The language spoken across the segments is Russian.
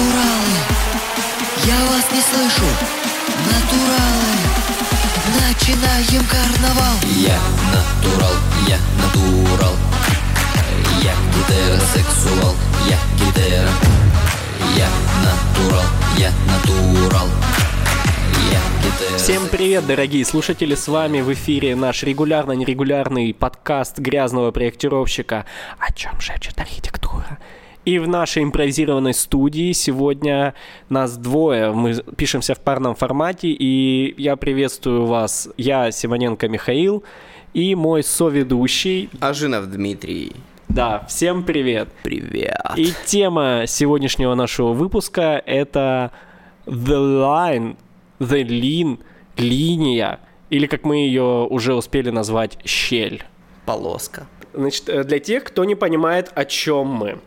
Натуралы, я вас не слышу. Натуралы, начинаем карнавал. Я натурал, я натурал Я гетеросексуал, я гетера Я натурал, я натурал Всем привет, дорогие слушатели, с вами в эфире наш регулярно-нерегулярный подкаст грязного проектировщика «О чем шепчет архитектура?». И в нашей импровизированной студии сегодня нас двое. Мы пишемся в парном формате, и я приветствую вас. Я Симоненко Михаил и мой соведущий. Ажинов Дмитрий. Да, всем привет. Привет. И тема сегодняшнего нашего выпуска это The Line, The Lean, линия, или как мы ее уже успели назвать, щель. Полоска. Значит, э, для тех, кто не понимает, о чем мы.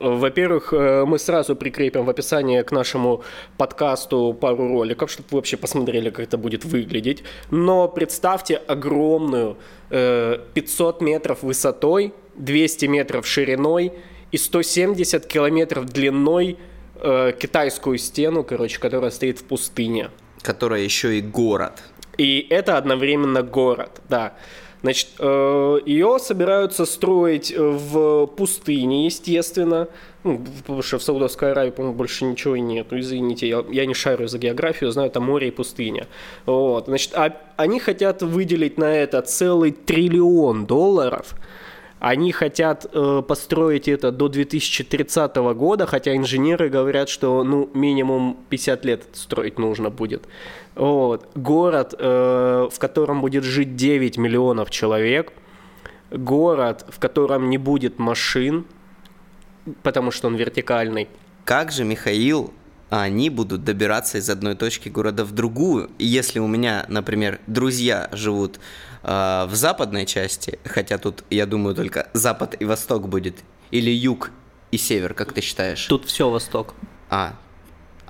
Во-первых, э, мы сразу прикрепим в описании к нашему подкасту пару роликов, чтобы вы вообще посмотрели, как это будет выглядеть. Но представьте огромную э, 500 метров высотой, 200 метров шириной и 170 километров длиной э, китайскую стену, короче, которая стоит в пустыне. Которая еще и город. И это одновременно город, да. Значит, э, ее собираются строить э, в пустыне, естественно. Ну, потому что в Саудовской Аравии, по-моему, больше ничего и нет. Извините, я, я не шарю за географию, знаю, там море и пустыня. Вот. Значит, а они хотят выделить на это целый триллион долларов. Они хотят э, построить это до 2030 года, хотя инженеры говорят, что ну минимум 50 лет строить нужно будет. Вот. Город, э, в котором будет жить 9 миллионов человек. Город, в котором не будет машин, потому что он вертикальный. Как же, Михаил, они будут добираться из одной точки города в другую? И если у меня, например, друзья живут э, в западной части, хотя тут, я думаю, только запад и восток будет, или юг и север, как ты считаешь? Тут все восток. А,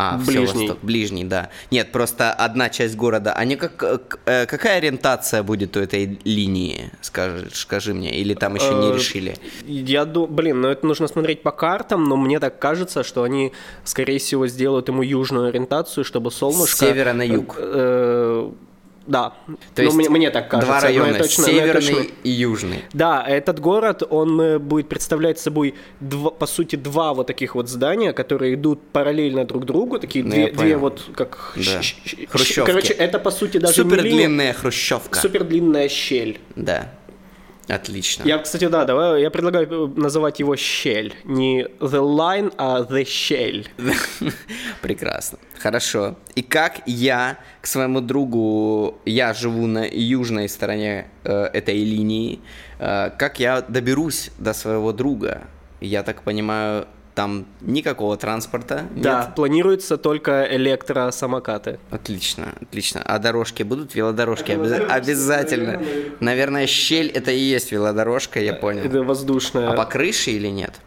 а, Ближний. все восток, ближний, да. Нет, просто одна часть города. Они как э, какая ориентация будет у этой линии? Скажи, скажи мне, или там еще не Э, решили? Я думаю, блин, ну это нужно смотреть по картам, но мне так кажется, что они, скорее всего, сделают ему южную ориентацию, чтобы солнышко... С севера на юг. Э, да. То ну, есть мне, мне так кажется. Два района, точно- северный точно- и южный. Да, этот город, он э, будет представлять собой, два, по сути, два вот таких вот здания, которые идут параллельно друг другу, такие Ну, две, две вот как... Да. Хрущевки. Короче, это, по сути, даже Супер не длинная хрущевка. супер длинная щель. Да. Отлично. Я, кстати, да, давай, я предлагаю э, называть его щель. Не the line, а the щель. Прекрасно. Хорошо. И как я к своему другу, я живу на южной стороне э, этой линии, э, как я доберусь до своего друга? Я так понимаю, там никакого транспорта Да, нет? планируется только электросамокаты. Отлично, отлично. А дорожки будут? Велодорожки обяз- обязательно. Наверное, щель это и есть велодорожка, я понял. Это воздушная. А по крыше или нет?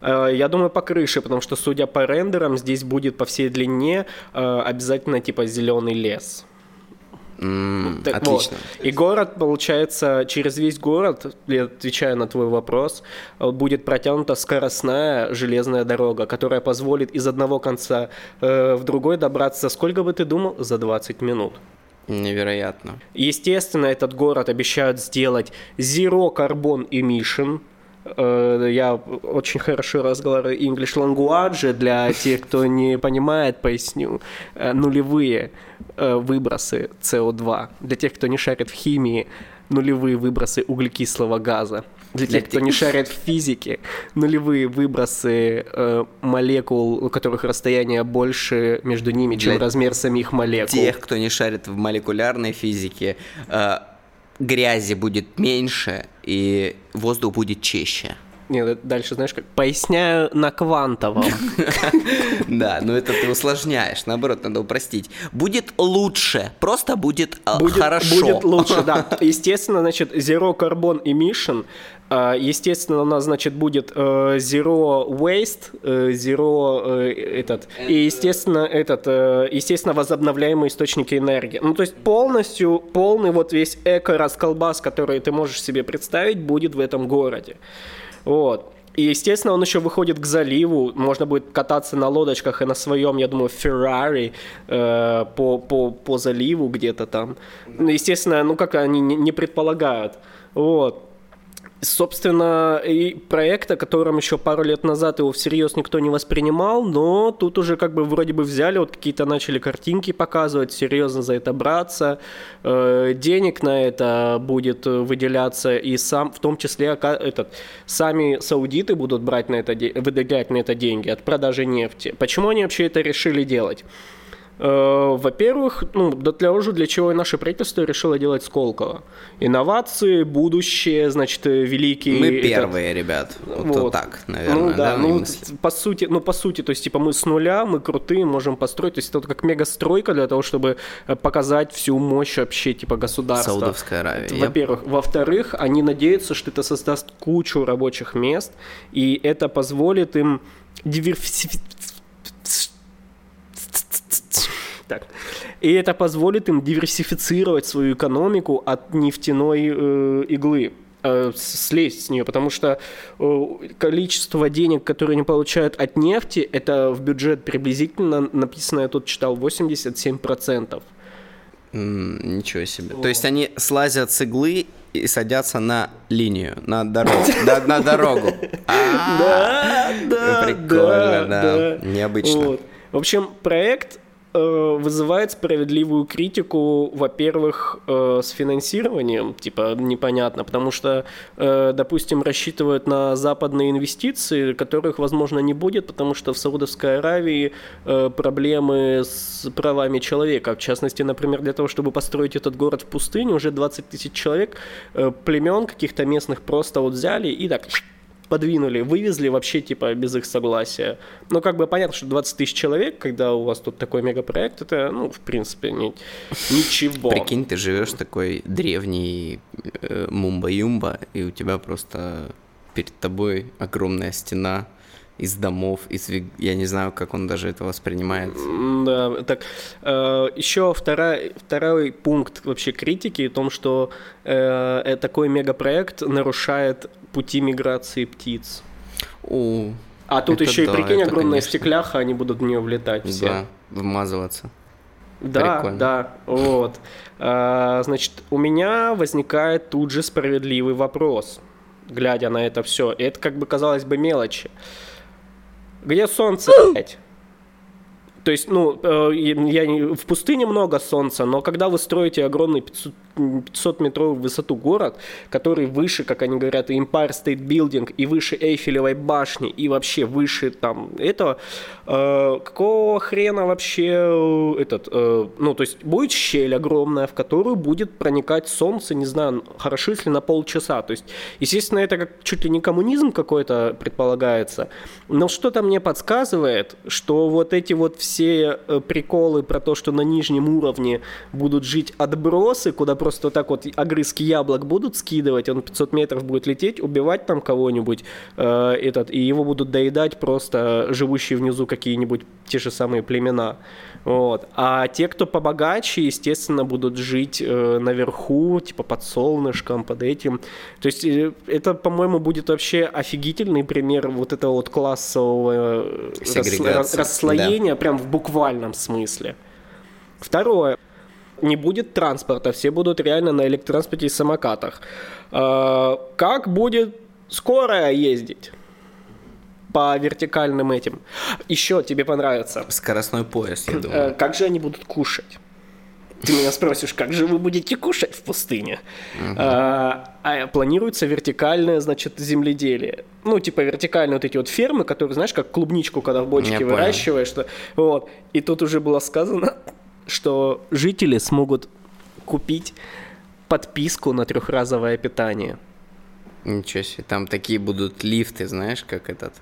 Э, Я думаю, по крыше, потому что, судя по рендерам, здесь будет по всей длине э, обязательно типа зеленый лес. М, Так Отлично. вот. И город, получается, через весь город, я отвечаю на твой вопрос, э, будет протянута скоростная железная дорога, которая позволит из одного конца э, в другой добраться, сколько бы ты думал, за 20 минут. Невероятно. Естественно, этот город обещают сделать Zero Carbon Emission. Э, Я очень хорошо разговариваю English language. Для тех, кто не понимает, поясню. Э, Нулевые э, выбросы CO2. Для тех, кто не шарит в химии, нулевые выбросы углекислого газа. Для тех, кто не шарит в физике, нулевые выбросы э, молекул, у которых расстояние больше между ними, чем Для размер самих молекул. тех, кто не шарит в молекулярной физике, э, грязи будет меньше и воздух будет чище. Нет, дальше знаешь как? Поясняю на квантовом. Да, но это ты усложняешь, наоборот, надо упростить. Будет лучше, просто будет, э, хорошо. будет лучше, да. Естественно, значит, Zero Carbon Emission, естественно, у нас, значит, будет э, Zero Waste, э, Zero э, этот, и, естественно, этот, естественно, возобновляемые источники энергии. Ну, то есть полностью, полный вот весь эко-расколбас, который ты можешь себе представить, будет в этом городе. Вот. И, естественно, он еще выходит к заливу. Можно будет кататься на лодочках и на своем, я думаю, Феррари э, по, по, по заливу где-то там. Ну, естественно, ну как они не, не предполагают. Вот. Собственно, и проект, о котором еще пару лет назад его всерьез никто не воспринимал, но тут уже как бы вроде бы взяли, вот какие-то начали картинки показывать, серьезно за это браться, э, денег на это будет выделяться, и сам, в том числе этот, сами саудиты будут брать на это, выделять на это деньги от продажи нефти. Почему они вообще это решили делать? Э, во-первых, ну, для того же, для чего и наше правительство решило делать Сколково. Инновации, будущее, значит, э, великие... Мы первые, этот... ребят. Вот, вот. так, наверное. Ну, да, да ну, по сути, ну, по сути, то есть, типа, мы с нуля, мы крутые, можем построить. То есть, это вот как мегастройка для того, чтобы э, показать всю мощь вообще, типа, государства. Саудовская Аравия. Во-первых. Во-вторых, они надеются, что это создаст кучу рабочих мест, и это позволит им диверсифицировать так. И это позволит им диверсифицировать свою экономику от нефтяной э, иглы э, слезть с нее, потому что э, количество денег, которые они получают от нефти, это в бюджет приблизительно, написано, я тут читал, 87%. Mm, ничего себе. Вот. То есть они слазят с иглы и садятся на линию, на дорогу. На дорогу. Да, да. Прикольно, да. Необычно. В общем, проект вызывает справедливую критику, во-первых, э, с финансированием, типа непонятно, потому что, э, допустим, рассчитывают на западные инвестиции, которых, возможно, не будет, потому что в Саудовской Аравии проблемы с правами человека. В частности, например, для того, чтобы построить этот город в пустыне, уже 20 тысяч человек, племен каких-то местных просто вот взяли и так подвинули, вывезли вообще типа без их согласия. Ну, как бы понятно, что 20 тысяч человек, когда у вас тут такой мегапроект, это, ну, в принципе, не, ничего. Прикинь, ты живешь такой древний э, мумба-юмба, и у тебя просто перед тобой огромная стена из домов, из я не знаю, как он даже это воспринимает. Да, так э, еще вторая, второй пункт вообще критики в том, что э, э такой мегапроект нарушает пути миграции птиц. О, а тут еще да, и прикинь, огромная конечно... стекляха, они будут в нее влетать все. Да, вмазываться. Да, Прикольно. да, вот. А, значит, у меня возникает тут же справедливый вопрос, глядя на это все. И это как бы казалось бы мелочи. Где солнце, блядь? То есть, ну, э, я, в пустыне много солнца, но когда вы строите огромный 500, 500 метровую высоту город, который выше, как они говорят, Empire State Building и выше Эйфелевой башни и вообще выше там этого, э, какого хрена вообще э, этот, э, ну, то есть будет щель огромная, в которую будет проникать солнце, не знаю, хорошо, если на полчаса. То есть, естественно, это как чуть ли не коммунизм какой-то предполагается, но что-то мне подсказывает, что вот эти вот все э, приколы про то, что на нижнем уровне будут жить отбросы, куда просто так вот огрызки яблок будут скидывать, он 500 метров будет лететь, убивать там кого-нибудь, э, этот, и его будут доедать просто живущие внизу какие-нибудь те же самые племена. Вот. А те, кто побогаче, естественно, будут жить э, наверху, типа под солнышком, под этим. То есть э, это, по-моему, будет вообще офигительный пример вот этого вот классового э, рас, расслоения, да. прям в буквальном смысле. Второе не будет транспорта, все будут реально на электротранспорте и самокатах. А, как будет скорая ездить? По вертикальным этим. Еще тебе понравится. Скоростной поезд, я думаю. Э, как же они будут кушать? Ты меня спросишь, как же вы будете кушать в пустыне? Uh-huh. А, а планируется вертикальное, значит, земледелие. Ну, типа вертикальные вот эти вот фермы, которые, знаешь, как клубничку, когда в бочке Я выращиваешь. Что, вот. И тут уже было сказано, что жители смогут купить подписку на трехразовое питание. Ничего себе, там такие будут лифты, знаешь, как этот.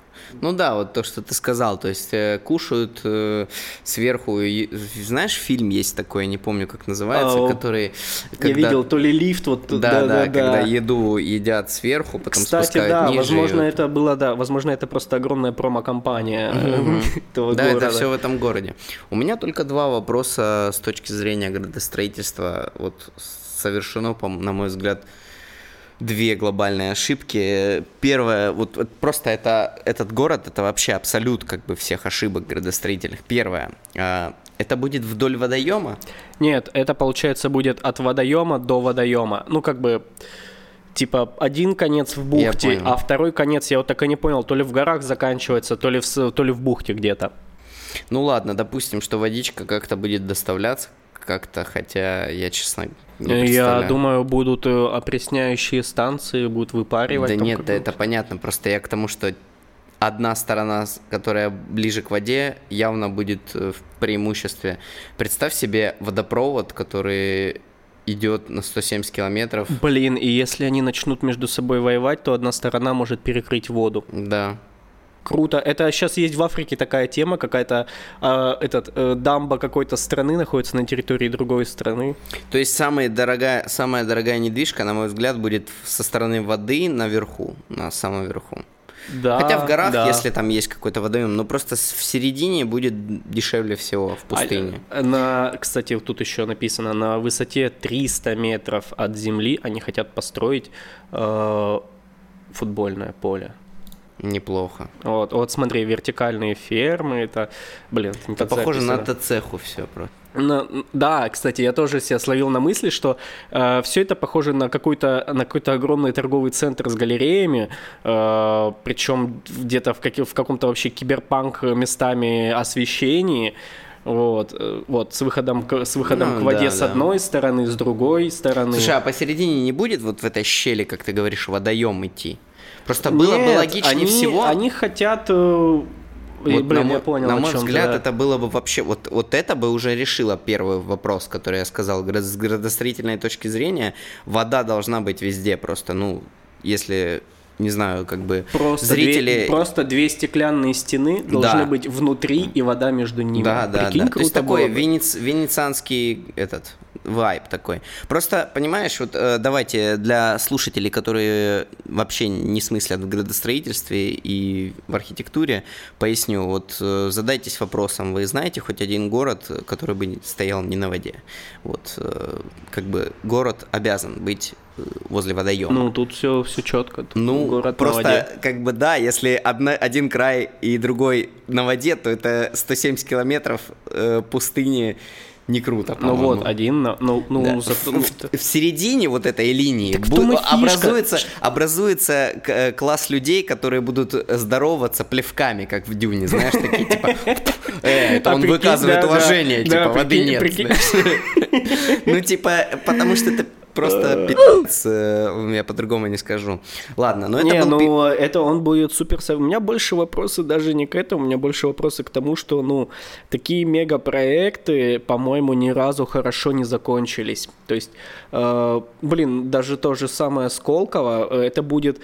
Ну да, вот то, что ты сказал, то есть э, кушают э, сверху. И, знаешь, фильм есть такой, не помню, как называется, а, который. Когда... Я видел, то ли лифт, вот да, да, да, да, когда еду едят сверху, потом Кстати, спускают да, ниже. возможно, это было, да, возможно, это просто огромная промо-компания этого Да, это все в этом городе. У меня только два вопроса с точки зрения градостроительства. Вот совершено, на мой взгляд, две глобальные ошибки. Первое, вот, вот просто это, этот город, это вообще абсолют как бы всех ошибок градостроительных. Первое, э, это будет вдоль водоема? Нет, это получается будет от водоема до водоема. Ну, как бы, типа, один конец в бухте, а второй конец, я вот так и не понял, то ли в горах заканчивается, то ли в, то ли в бухте где-то. Ну ладно, допустим, что водичка как-то будет доставляться как-то, хотя я, честно, не Я думаю, будут э, опресняющие станции, будут выпаривать. Да нет, да это понятно, просто я к тому, что одна сторона, которая ближе к воде, явно будет э, в преимуществе. Представь себе водопровод, который идет на 170 километров. Блин, и если они начнут между собой воевать, то одна сторона может перекрыть воду. Да. Круто. Это сейчас есть в Африке такая тема, какая-то э, этот э, дамба какой-то страны находится на территории другой страны. То есть самая дорогая, самая дорогая недвижка, на мой взгляд, будет со стороны воды наверху, на самом верху. Да, Хотя в горах, да. если там есть какой-то водоем, но просто в середине будет дешевле всего в пустыне. А, на, кстати, тут еще написано, на высоте 300 метров от земли они хотят построить э, футбольное поле. Неплохо. Вот, вот смотри, вертикальные фермы, это, блин, это похоже записано. на ТЦХу все просто. Ну, да, кстати, я тоже себя словил на мысли, что э, все это похоже на какой-то на какой-то огромный торговый центр с галереями, э, причем где-то в, как, в каком-то вообще киберпанк местами освещении. Вот, э, вот, с выходом, к, с выходом ну, к воде да, с одной да. стороны, с другой стороны. Слушай, а посередине не будет вот в этой щели, как ты говоришь, водоем идти? Просто было Нет, бы логичнее они, всего. Они хотят э, вот Блин, на, я понял, на мой взгляд, да. это было бы вообще... Вот, вот это бы уже решило первый вопрос, который я сказал. С градостроительной точки зрения, вода должна быть везде просто. Ну, если не знаю, как бы просто зрители... Две, просто две стеклянные стены должны да. быть внутри и вода между ними. Да, да, Прикинь, да. То есть такой венец, венецианский этот вайб такой. Просто, понимаешь, вот э, давайте для слушателей, которые вообще не смыслят в градостроительстве и в архитектуре, поясню. Вот э, задайтесь вопросом, вы знаете хоть один город, который бы стоял не на воде? Вот, э, как бы город обязан быть возле водоема. Ну, тут все, все четко. Тут ну, город просто, на воде. как бы, да, если одна, один край и другой на воде, то это 170 километров э, пустыни не круто. Ну вот, один, ну, ну, да. за... в, в, в середине вот этой линии бу- образуется, образуется э, класс людей, которые будут здороваться плевками, как в Дюне, знаешь, такие типа, э, это а он выказывает уважение, типа воды нет. Ну типа, потому что это Просто пи***ц, э, я по-другому не скажу. Ладно, но это не, был... ну это он будет супер... У меня больше вопросы даже не к этому, у меня больше вопросы к тому, что, ну, такие мегапроекты, по-моему, ни разу хорошо не закончились. То есть, э, блин, даже то же самое Сколково, э, это будет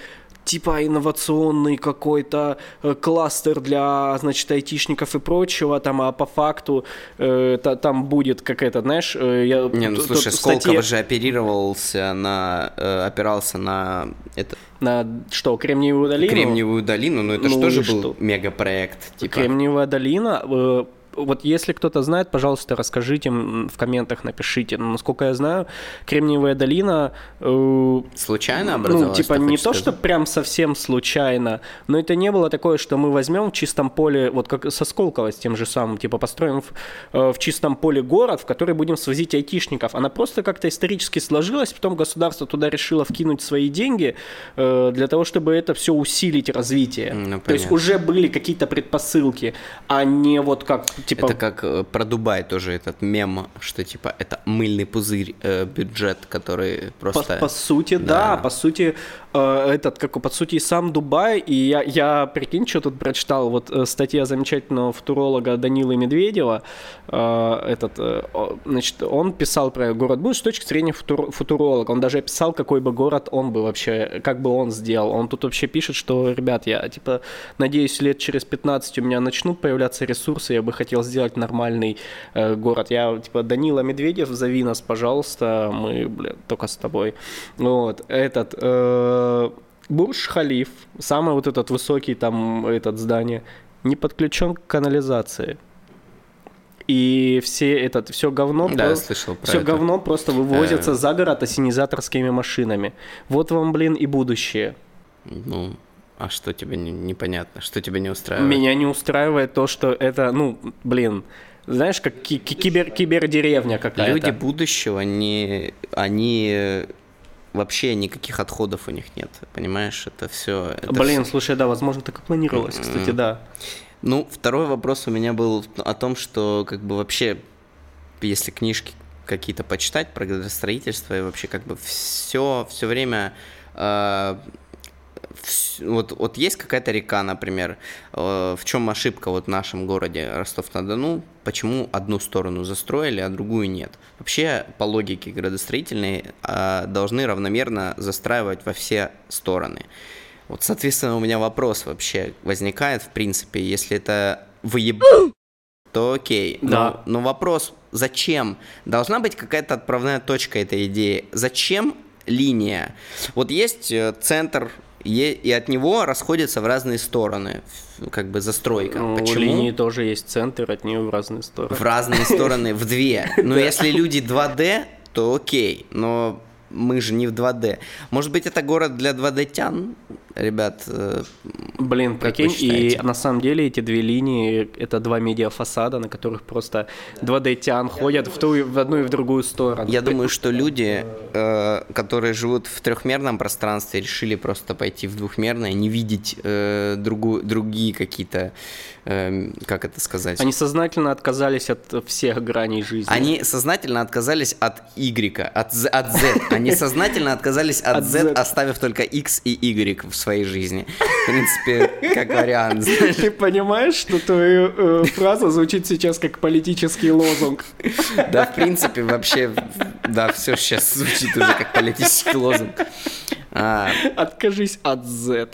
типа инновационный какой-то э, кластер для, значит, айтишников и прочего, там, а по факту э, та, там будет как это, знаешь, э, я... Не, ну слушай, Сколково статье... же оперировался на, э, опирался на это... На что, Кремниевую долину? Кремниевую долину, но это ну, же тоже был что? мегапроект. Типа... Кремниевая долина, э, вот если кто-то знает, пожалуйста, расскажите в комментах, напишите. Но, насколько я знаю, Кремниевая долина... Э, случайно образовалась? Ну, типа не то, сказать? что прям совсем случайно, но это не было такое, что мы возьмем в чистом поле, вот как со Сколково с тем же самым, типа построим в, э, в чистом поле город, в который будем свозить айтишников. Она просто как-то исторически сложилась, потом государство туда решило вкинуть свои деньги э, для того, чтобы это все усилить развитие. Ну, то есть уже были какие-то предпосылки, а не вот как Типа... Это как э, про Дубай тоже этот мем, что типа это мыльный пузырь э, бюджет, который просто... По, по сути, да. да, по сути, этот, как по сути, сам Дубай, и я, я прикинь, что тут прочитал, вот э, статья замечательного футуролога Данилы Медведева, э, этот, э, значит, он писал про город Буш с точки зрения футур, футуролога, он даже описал, какой бы город он бы вообще, как бы он сделал, он тут вообще пишет, что, ребят, я, типа, надеюсь, лет через 15 у меня начнут появляться ресурсы, я бы хотел сделать нормальный э, город. Я, типа, Данила Медведев, зови нас, пожалуйста, мы, блядь, только с тобой. Вот, этот... Э, Бурж-Халиф, самый вот этот высокий там этот здание, не подключен к канализации. и все этот все говно, Да, я слышал про все это. говно просто вывозится Э. за город ассенизаторскими машинами. Вот вам, блин, и будущее. Ну, а что тебе не- непонятно? Что тебя не устраивает? Меня не устраивает то, что это, ну, блин, знаешь, как ки- ки- кибер кибердеревня какая-то. Люди будущего, они э, вообще никаких отходов у них нет, понимаешь? Это все. Блин, слушай, да, возможно, так и планировалось, кстати, да. Ну, второй вопрос у меня был о том, что как бы вообще, если книжки какие-то почитать про градостроительство и вообще как бы все, все время э, вот, вот есть какая-то река, например, э, в чем ошибка вот в нашем городе Ростов-на-Дону, почему одну сторону застроили, а другую нет? Вообще, по логике градостроительной, э, должны равномерно застраивать во все стороны. Вот, соответственно, у меня вопрос вообще возникает, в принципе, если это выеб... то окей. Но, Да. но вопрос, зачем? Должна быть какая-то отправная точка этой идеи. Зачем линия? Вот есть э, центр, и от него расходятся в разные стороны, как бы застройка. Ну, У Почему? линии тоже есть центр, от нее в разные стороны. В разные стороны, в две. Но если люди 2D, то окей. Но мы же не в 2D. Может быть, это город для 2D-тян? Ребят, э, Блин, Как вы прикинь, и на самом деле эти две линии это два медиафасада, на которых просто 2D-тян ходят в, ту, и- в одну и в другую сторону. я думаю, что люди, э, которые живут в трехмерном пространстве, решили просто пойти в двухмерное, не видеть э, другую, другие какие-то, э, как это сказать? Они сознательно отказались от всех граней жизни. Они сознательно отказались от Y, от Z, от Z. Они сознательно отказались от, От Z, Z. оставив только X и Y в своей жизни. В принципе, как вариант. знаешь. Ты понимаешь, что твоя э, фраза звучит сейчас как политический лозунг? Да, в принципе, вообще, да, все сейчас звучит уже как политический лозунг. А, Откажись от Z.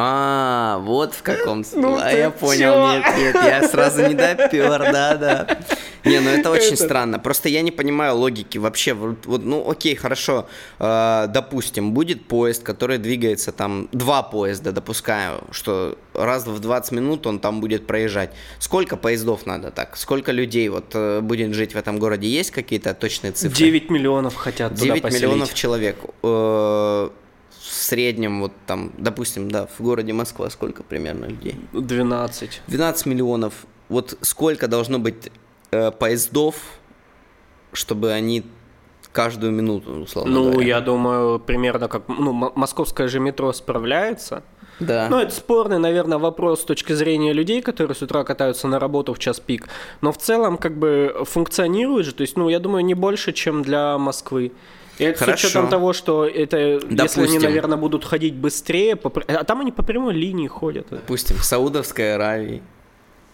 а, вот в каком Ну а, я понял, чё? нет, нет, я сразу не допер, да, да. Не, ну это очень Это- странно. Просто я не понимаю логики вообще. Вот, вот, ну окей, хорошо. э, допустим, будет поезд, который двигается там, два поезда, допускаю, что раз в 20 минут он там будет проезжать. Сколько поездов надо так? Сколько людей вот э, будет жить в этом городе? Есть какие-то точные цифры? 9 миллионов хотят туда 9 поселить. миллионов человек. Э, среднем, вот там, допустим, да, в городе Москва сколько примерно людей? 12. 12 миллионов. Вот сколько должно быть э, поездов, чтобы они каждую минуту, условно Ну, говоря? я думаю, примерно как... Ну, московское же метро справляется. Да. Ну, это спорный, наверное, вопрос с точки зрения людей, которые с утра катаются на работу в час пик. Но в целом, как бы, функционирует же. То есть, ну, я думаю, не больше, чем для Москвы. Это Хорошо. с учетом того, что это, если они, Допустим. наверное, будут ходить быстрее, по а там они по прямой линии ходят. Допустим, в Саудовской Аравии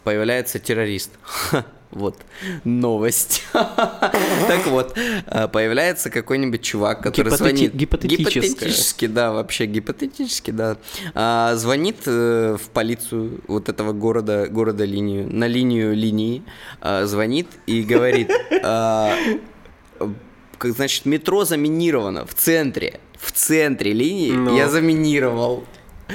появляется террорист. Вот, новость. Так вот, э, появляется какой-нибудь чувак, который звонит... Гипотетически, да, вообще гипотетически, да. А, Звонит э, в полицию вот этого города, города линию, на линию линии, а, звонит и говорит, а, значит, метро заминировано в центре, в центре линии Ну. я заминировал.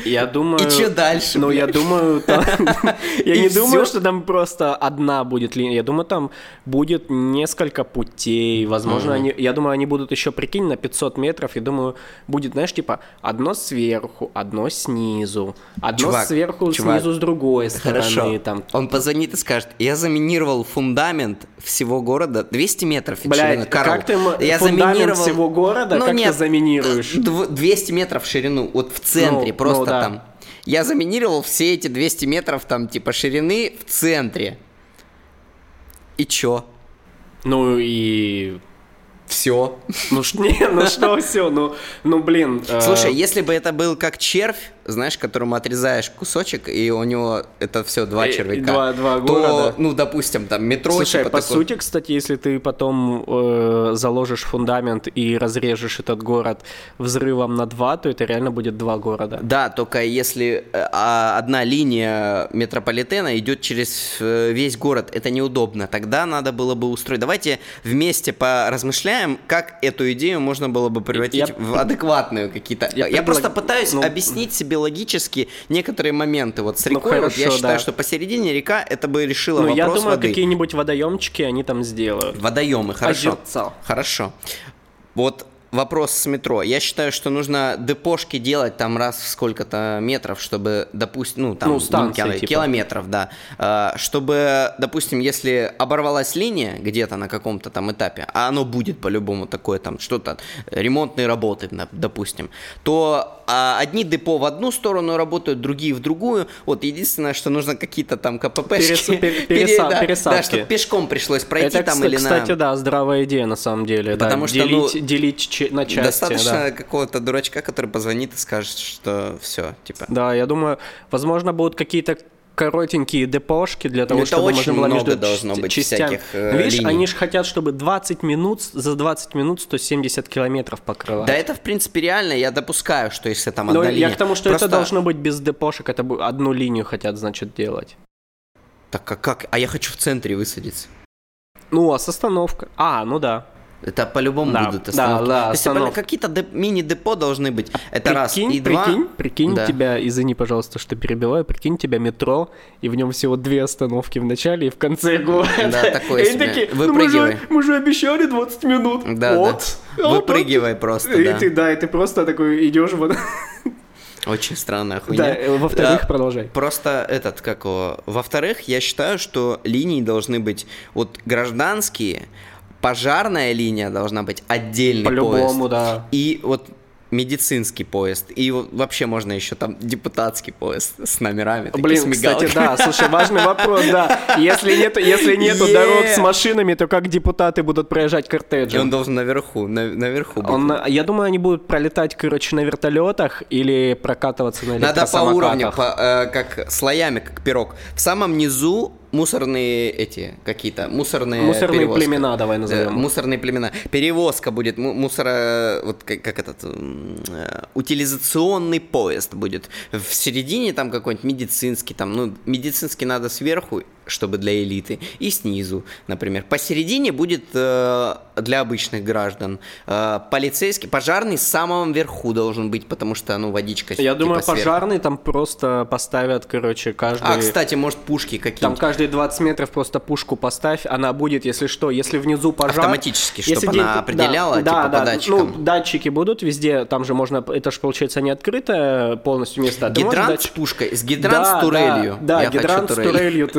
Я думаю... И чё дальше, Ну, бля? я думаю, там... Я И не думаю, всё? что там просто одна будет линия. Я думаю, там будет несколько путей. Возможно, они... Я думаю, они будут еще, прикинь, на 500 метров. Я думаю, будет, знаешь, типа, одно сверху, одно снизу, одно Чувак, сверху, чувак, снизу с другой стороны. Хорошо. Там. Он позвонит и скажет, я заминировал фундамент всего города 200 метров. Блядь, Карл, как ты я фундамент заминировал- всего города, Ну как ты нет, заминируешь? дв- 200 метров в ширину, вот в центре, Ну, просто ну да. там. Я заминировал все эти 200 метров там типа ширины в центре. И чё? Ну и... Все. Ну, не, ну что все, ну, ну блин. э, Слушай, если бы это был как червь, знаешь, которому отрезаешь кусочек, и у него это все два И- червяка, два- два то, города. ну, допустим, там метро, Слушай, типа по такой- сути, кстати, если ты потом э, заложишь фундамент и разрежешь этот город взрывом на два, то это реально будет два города. Да, только если э, а, одна линия метрополитена идет через э, весь город, это неудобно. Тогда надо было бы устроить. Давайте вместе поразмышляем, как эту идею можно было бы превратить Я- в адекватную какие-то. Я, Я предлаг- просто пытаюсь ну- объяснить себе логически некоторые моменты. Вот с Ну, рекой, вот я хорошо, считаю, да. что посередине река это бы решило Ну, вопрос я думаю, воды. какие-нибудь водоемчики они там сделают. Водоемы, хорошо. Озерца. Хорошо. Вот вопрос с метро. Я считаю, что нужно депошки делать там раз в сколько-то метров, чтобы, допустим, ну, там, Ну, станции, кило- типа. километров, да. А, Чтобы, допустим, если оборвалась линия где-то на каком-то там этапе, а оно будет по-любому такое там, что-то, ремонтные работы, допустим, то одни депо в одну сторону работают, другие в другую. Вот единственное, что нужно какие-то там КППшки. Перес- пер- пере- переса- да, пересадки. Да, чтобы пешком пришлось пройти Это, там или на... кстати, да, здравая идея на самом деле. да, Потому что, делить, ну, делить на части. Достаточно да. какого-то дурачка, который позвонит и скажет, что все, типа. Да, я думаю, возможно, будут какие-то коротенькие депошки для того, Это чтобы очень можно было много между должно быть частями. всяких, э, Видишь, линий. они же хотят, чтобы 20 минут, за 20 минут 170 километров покрывать. Да, это в принципе реально, я допускаю, что если там Но одна я линия... к тому, что Просто- это должно быть без депошек, это одну линию хотят, значит, делать. Так а как? А я хочу в центре высадиться. Ну, а с остановкой? А, ну да. Это по-любому Да, будут да, остановки. да, есть, это остановки. какие-то деп- мини-депо должны быть. Это раз. прикинь, И два... прикинь, прикинь Да. тебя, извини, пожалуйста, что перебиваю, прикинь тебя метро, и в нем всего две остановки в начале и в конце города. Да, такое себе. такие, «Ну, мы же, мы же обещали 20 минут. Да, вот. да. Выпрыгивай просто, И да. ты, да, и ты просто такой идешь вот. Очень странная хуйня. Да, э, во-вторых, А, продолжай. Просто этот, как его... Во-вторых, я считаю, что линии должны быть вот гражданские, пожарная линия должна быть отдельный По-любому, поезд. да. И вот медицинский поезд. И вообще можно еще там депутатский поезд с номерами. Блин, кстати, да, слушай, важный вопрос, да. Если нет, если нету Е. дорог с машинами, то как депутаты будут проезжать И он должен наверху, на- наверху быть. Он, я думаю, они будут пролетать, короче, на вертолетах или прокатываться на Надо по уровню, по, э, как слоями, как пирог. В самом низу мусорные эти какие-то мусорные Мусорные перевозка. племена, давай назовем. Э, мусорные племена. Перевозка будет му- мусора, вот как, как этот э, утилизационный поезд будет. В середине там какой-нибудь медицинский, там, ну, медицинский надо сверху, чтобы для элиты, и снизу, например. Посередине будет э, для обычных граждан. Э, полицейский, пожарный с самого верху должен быть, потому что, ну, водичка Я типа думаю, сверху. пожарные там просто поставят, короче, каждый... А, кстати, может, пушки Там какие-нибудь. каждые 20 метров просто пушку поставь, она будет, если что, если внизу пожар... Автоматически, чтоб если она день- определяла, да, типа, да, по да, датчикам. Ну, датчики будут везде, там же можно, это же получается не открытое полностью место. а Гидрант с пушкой, с гидрант Да, с турелью. Да, да, Я гидрант с турель. турелью.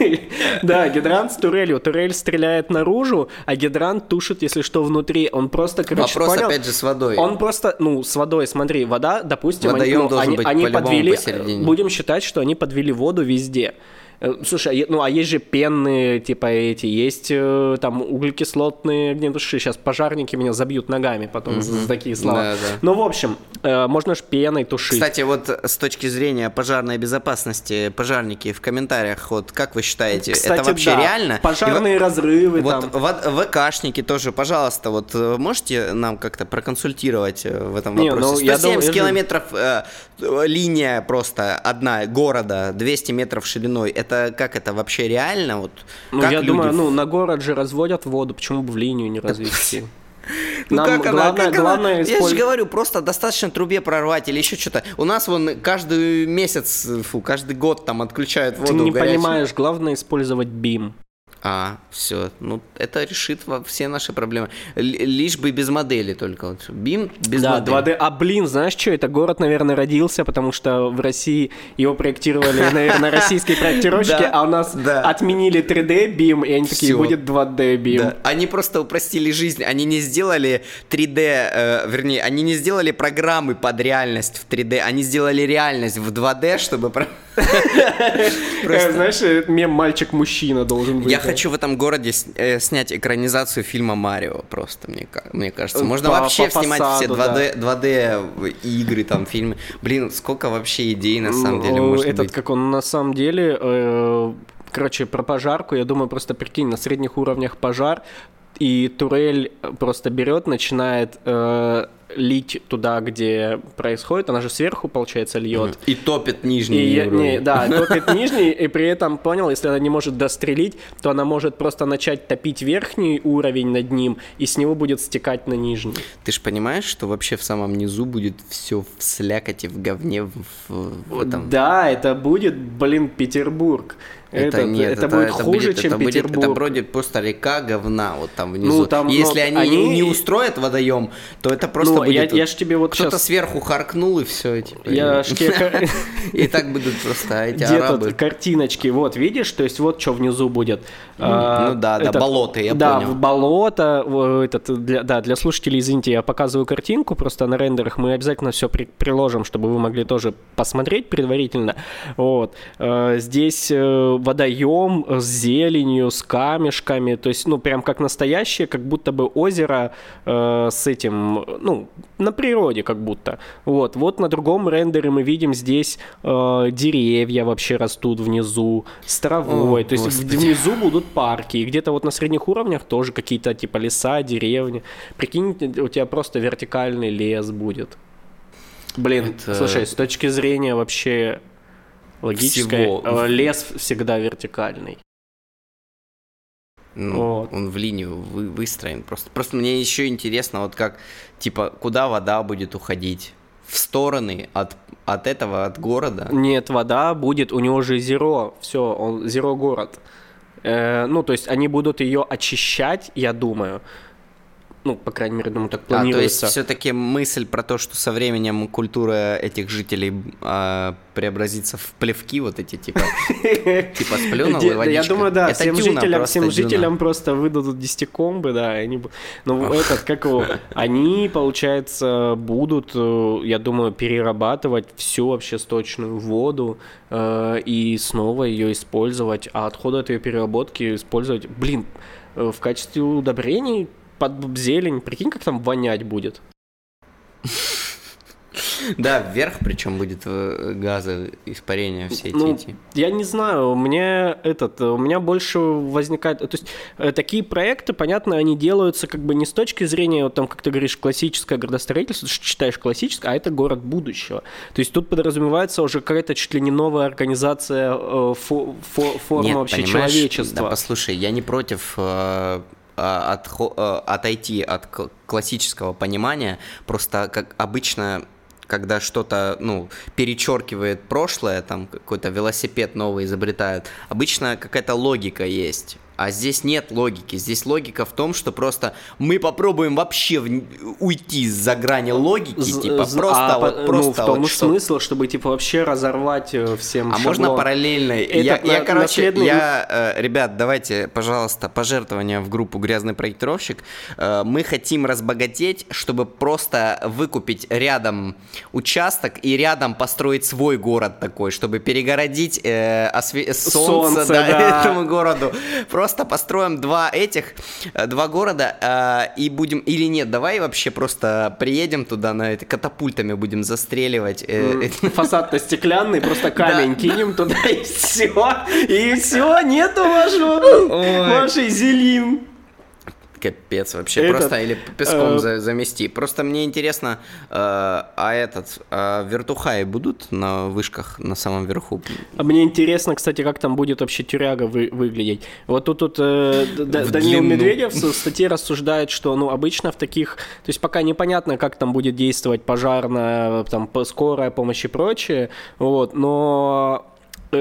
Да, гидрант с турелью. Турель стреляет наружу, а гидрант тушит, если что, внутри. Он просто, короче, Вопрос понял? опять же с водой. Он просто, ну, с водой, смотри, вода, допустим, они, Водоем ну, должен они, быть они по-любому подвели, посередине. будем считать, что они подвели воду везде. Э, Слушай, а ну а есть же пенные, типа эти, есть э, там углекислотные огнетуши. Сейчас пожарники меня забьют ногами потом за, за такие слова. Да, да. Ну, в общем, э, можно ж пеной тушить. Кстати, вот с точки зрения пожарной безопасности, пожарники в комментариях, вот как вы считаете, Кстати, это вообще да. реально? Пожарные И разрывы Вот там. в- ВКшники тоже, пожалуйста, вот можете нам как-то проконсультировать в этом Не, вопросе? ну, я 170 думаю, же- километров э, э, линия просто одна города, 200 метров шириной. Это как это вообще реально? Вот Ну, я люди думаю, ну, на город же разводят воду, почему бы в линию не развести? Ну Нам как она, главное, как она? главное Я же использ- говорю, просто достаточно трубе прорвать или еще что-то. У нас вон каждый месяц, фу, каждый год там отключают воду Ты не горячую. понимаешь, главное использовать бим. А, все, ну это решит во- все наши проблемы. Л- лишь бы без модели только. Вот. Бим без да, модели. 2D. А блин, знаешь что, это город, наверное, родился, потому что в России его проектировали, наверное, российские проектировщики, а у нас отменили 3D бим, и они такие, будет 2D бим. Они просто упростили жизнь. Они не сделали 3D, э, вернее, они не сделали программы под реальность в 3D. Они сделали реальность в 2D, чтобы... Э, Знаешь, э, мем «мальчик-мужчина» должен быть. Я хочу в этом городе э, снять экранизацию фильма Марио просто, мне, ка- мне кажется. Можно вообще снимать все фасаду, 2D, 2D игры, там, фильмы. Блин, сколько вообще идей на самом деле может Этот, быть. как он на самом деле, короче, про пожарку, я думаю, просто прикинь, на средних уровнях пожар, и турель просто берет, начинает э, лить туда, где происходит, она же сверху, получается, льет. И топит нижний И, уровень. не, да, топит нижний, и при этом, понял, если она не может дострелить, то она может просто начать топить верхний уровень над ним, и с него будет стекать на нижний. Ты же понимаешь, что вообще в самом низу будет все в слякоти, в говне, в, в- этом. Да, это будет, блин, Петербург. Это, Этот- нет, это, будет хуже, будет- чем это будет, Петербург. это будет просто река говна вот там внизу. Ну, там, Если ну, они, они- не устроят водоем, то это просто Ну, будет... я, я ж тебе вот Кто-то сейчас... сверху харкнул и все. Типа, Я и- ж тебе ка- И так будут просто эти арабы. картиночки? Вот, видишь, то есть вот что внизу будет. А, ну да, да, болото, я да, понял. в болото, этот, да, для слушателей, извините, я показываю картинку, просто на рендерах мы обязательно все приложим, чтобы вы могли тоже посмотреть предварительно. Вот. Э, Здесь э, водоем с зеленью, с камешками, то есть, ну, прям как настоящее, как будто бы озеро э, с этим, ну, на природе как будто. Вот, вот на другом рендере мы видим здесь э, деревья вообще растут внизу, с травой, О, то есть Господи. внизу будут парки, и где-то вот на средних уровнях тоже какие-то типа леса, деревни. Прикинь, у тебя просто вертикальный лес будет. Блин, Это- слушай, с точки зрения вообще логической, Всего. э, лес всегда вертикальный. Ну, Вот. Он в линию вы- выстроен. Просто, просто мне еще интересно, вот как, типа, куда вода будет уходить? В стороны от, от этого, от города? Нет, вода будет, у него же зеро, все, он зеро город. Э, ну, то есть они будут ее очищать, я думаю. Ну, по крайней мере, думаю, так А, то есть планируется. все-таки мысль про то, что со временем культура этих жителей а, преобразится в плевки, вот эти типа, типа сплюнул и. Я думаю, да, всем жителям, всем жителям просто выдадут десятикомбы, да, они... Ну, этот, как его, они, получается, будут, э, я думаю, перерабатывать всю вообще сточную воду э, и снова ее использовать, а отходы от ее переработки использовать, блин, э, в качестве удобрений под зелень, прикинь, как там вонять будет. Да, вверх причем будет э, газы, испарения все эти. Ну, эти. я не знаю, мне этот, у меня больше возникает, то есть э, такие проекты, понятно, они делаются как бы не с точки зрения, вот там, как ты говоришь, классическое градостроительство, ты ж считаешь классическое, а это город будущего. То есть тут подразумевается уже какая-то чуть ли не новая организация э, фо- фо- форма Нет, вообще человечества. Да, послушай, я не против э, а, отхо- э, отойти от классического понимания, просто как обычно когда что-то, ну, перечеркивает прошлое, там какой-то велосипед новый изобретают, обычно какая-то логика есть. А здесь нет логики. Здесь логика в том, что просто мы попробуем вообще в- уйти за грани логики, З- типа з- просто а, вот по- просто ну, в том вот что- смысл, чтобы типа вообще разорвать э, всем а можно шаблон. параллельно? Это я, я, на- короче, наследный- я, э, ребят, давайте, пожалуйста, пожертвования в группу «Грязный проектировщик». Э, мы хотим разбогатеть, чтобы просто выкупить рядом участок и рядом построить свой город такой, чтобы перегородить э, осве- солнце, Солнце, да, да. этому городу. Просто построим два этих, э, два города э, и будем... Или нет, давай вообще просто приедем туда, на это, катапультами будем застреливать. э, Фасад-то стеклянный, просто камень кинем туда и все. И все, нету вашего, вашей зелин. Капец вообще, Этот, просто или песком э, за- замести. Просто мне интересно, э, а этот, а вертухаи будут на вышках на самом верху? А мне интересно, кстати, как там будет вообще тюряга вы- выглядеть. Вот тут, тут э, Д- Д- В Данил длину. Медведев в статье рассуждает, что ну обычно в таких, то есть пока непонятно, как там будет действовать пожарная, там скорая помощь и прочее, вот, но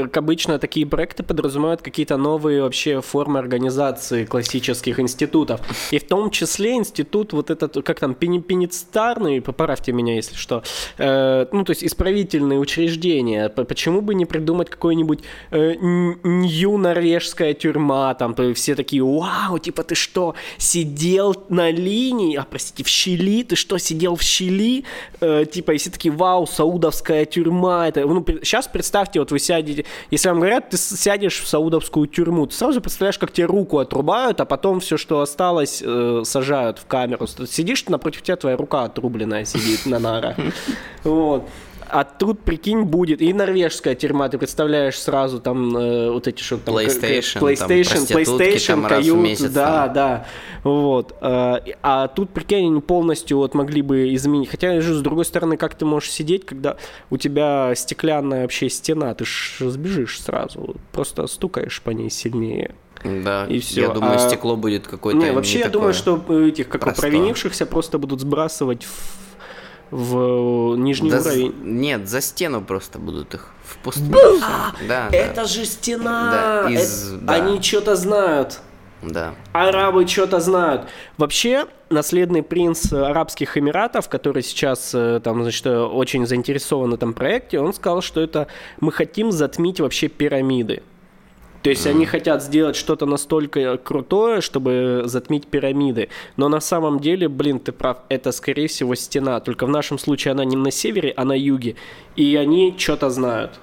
как обычно такие проекты подразумевают какие-то новые вообще формы организации классических институтов. И в том числе институт вот этот, как там, пеницитарный, поправьте меня, если что, э, ну, то есть исправительные учреждения. Почему бы не придумать какой-нибудь э, нью-норвежская тюрьма, там, все такие, вау, типа, ты что, сидел на линии, а, простите, в щели, ты что, сидел в щели, Э, типа, и все такие, вау, саудовская тюрьма, это, ну, сейчас представьте, вот вы сядете, если вам говорят, ты сядешь в саудовскую тюрьму, ты сразу представляешь, как тебе руку отрубают, а потом все, что осталось, э, сажают в камеру. Сидишь, напротив тебя твоя рука отрубленная сидит на нарах. Вот. А тут, прикинь, будет и норвежская тюрьма, ты представляешь сразу там э, вот эти что там... PlayStation, как- там PlayStation, PlayStation, там кают, месяц да, там. да, вот. А, а тут, прикинь, они полностью вот могли бы изменить. Хотя, же, с другой стороны, как ты можешь сидеть, когда у тебя стеклянная вообще стена, ты ж сбежишь сразу, просто стукаешь по ней сильнее. Да, И всё. я думаю, А- стекло будет какое-то Не, вообще, я такое. думаю, что этих, как провинившихся, просто будут сбрасывать в, в нижний Да уровень. Нет, за стену просто будут их в пустыню. всё. Да, да, же стена! Да, из- Это- да. Они что-то знают. да. Арабы что-то знают. Вообще, наследный принц Арабских Эмиратов, который сейчас э, там, значит, э, очень заинтересован в этом проекте, он сказал, что это мы хотим затмить вообще пирамиды. То есть они хотят сделать что-то настолько крутое, чтобы затмить пирамиды. Но на самом деле, блин, ты прав, это скорее всего стена. Только в нашем случае она не на севере, а на юге. И они что-то знают.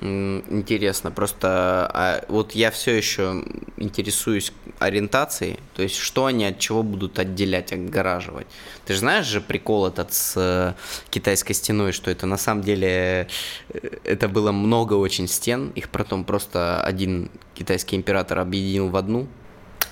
Интересно, просто а, вот я все еще интересуюсь ориентацией, то есть что они от чего будут отделять, отгораживать. Ты же знаешь же прикол этот с э, китайской стеной, что это на самом деле э, это было много очень стен, их потом просто один китайский император объединил в одну.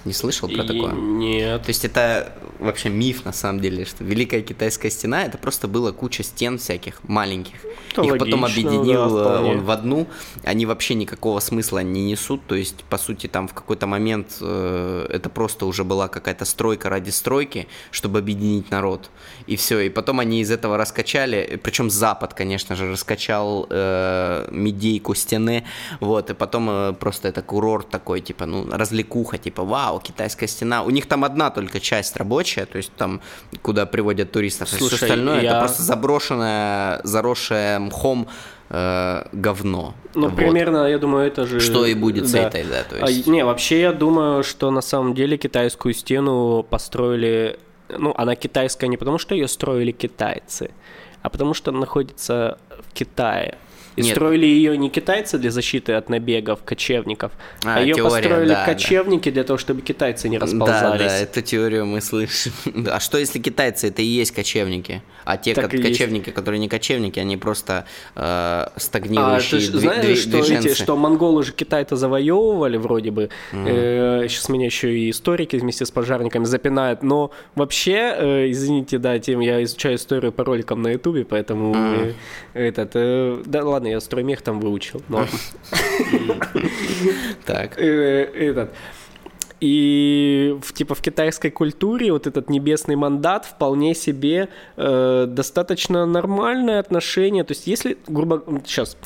Не слышал про И такое? Нет. То есть это вообще миф на самом деле, что Великая Китайская стена это просто была куча стен всяких маленьких. Это Их потом логично, объединил да, э, он в одну. Они вообще никакого смысла не несут. То есть, по сути, там в какой-то момент э, это просто уже была какая-то стройка ради стройки, чтобы объединить народ. И все. И потом они из этого раскачали. Причем Запад, конечно же, раскачал э, медейку стены. Вот. И потом э, просто это курорт такой, типа, ну, развлекуха, типа, вау, китайская стена. У них там одна только часть рабочая, то есть там, куда приводят туристов. А Слушай, все остальное я- это просто заброшенное, заросшее мхом э, говно. Ну, Вот. примерно, я думаю, это же... Что и будет с да. этой, да, то А, есть... не, вообще я думаю, что на самом деле китайскую стену построили... Ну, она китайская не потому, что ее строили китайцы, а потому что она находится в Китае. И Нет. строили ее не китайцы для защиты от набегов кочевников, а, А, ее теория, построили да, да. кочевники для того, чтобы китайцы не Да, расползались. да, эту теорию мы слышим. А что если китайцы это и есть кочевники? А те Так ко- и есть. кочевники, которые не кочевники, они просто э, А стагнирующие ты ж дви- знаешь, что, эти, что монголы же Китай-то завоевывали вроде бы. сейчас меня еще и историки вместе с пожарниками запинают. Но вообще, э, извините, да, тем я изучаю историю по роликам на Ютубе, поэтому э, этот... э, да ладно, я строймех там выучил. Так. Э, этот. И в, типа в китайской культуре вот этот небесный мандат вполне себе э, достаточно нормальное отношение. То есть если, грубо сейчас,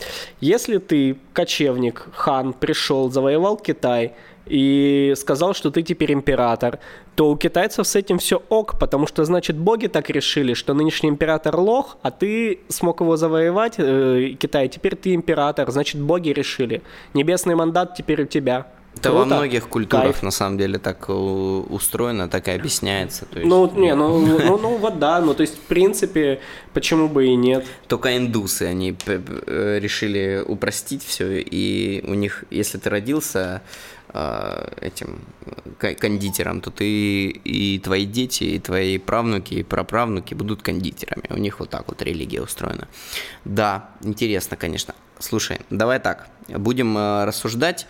если ты кочевник, хан, пришел, завоевал Китай и сказал, что ты теперь император, то у китайцев с этим все ок, потому что, значит, боги так решили, что нынешний император лох, а ты смог его завоевать, э, Китай, теперь ты император, значит, боги решили. Небесный мандат теперь у тебя. Это во многих культурах Кайф. на самом деле так э, устроено, так и объясняется. То есть, Ну, не, ну, ну, ну, вот да, ну, то есть, в принципе, почему бы и нет. Только индусы, они э, решили упростить все, и у них, если ты родился этим э, ко- кондитером, то ты и твои дети, и твои правнуки, и праправнуки будут кондитерами. У них вот так вот религия устроена. Да, интересно, конечно. Слушай, давай так, будем э, рассуждать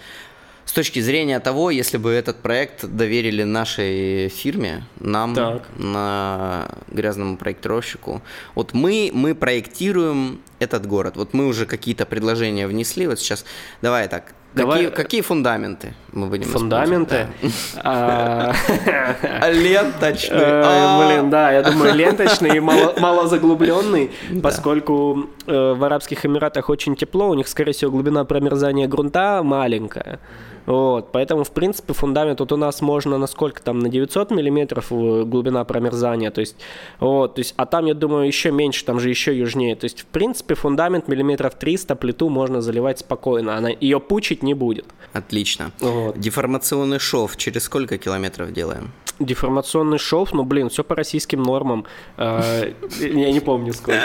с точки зрения того, если бы этот проект доверили нашей фирме, нам, Так. на грязному проектировщику. Вот мы, мы проектируем этот город. Вот мы уже какие-то предложения внесли. Вот сейчас, давай так. Давай- Какие, какие фундаменты мы будем Фундаменты. А? Да. Ленточный. А, Блин, да, я думаю, ленточный и мало, малозаглубленный, поскольку э, в Арабских Эмиратах очень тепло, у них, скорее всего, глубина промерзания грунта маленькая. Вот, поэтому, в принципе, фундамент вот у нас можно на сколько там, на 900 миллиметров э, глубина промерзания, то есть, вот, то есть, а там, я думаю, еще меньше, там же еще южнее, то есть, в принципе, фундамент миллиметров 300, плиту можно заливать спокойно, она ее пучить не будет. Отлично. Вот. Деформационный шов через сколько километров делаем? Деформационный шов, ну, блин, все по российским нормам. Э, Я не помню сколько.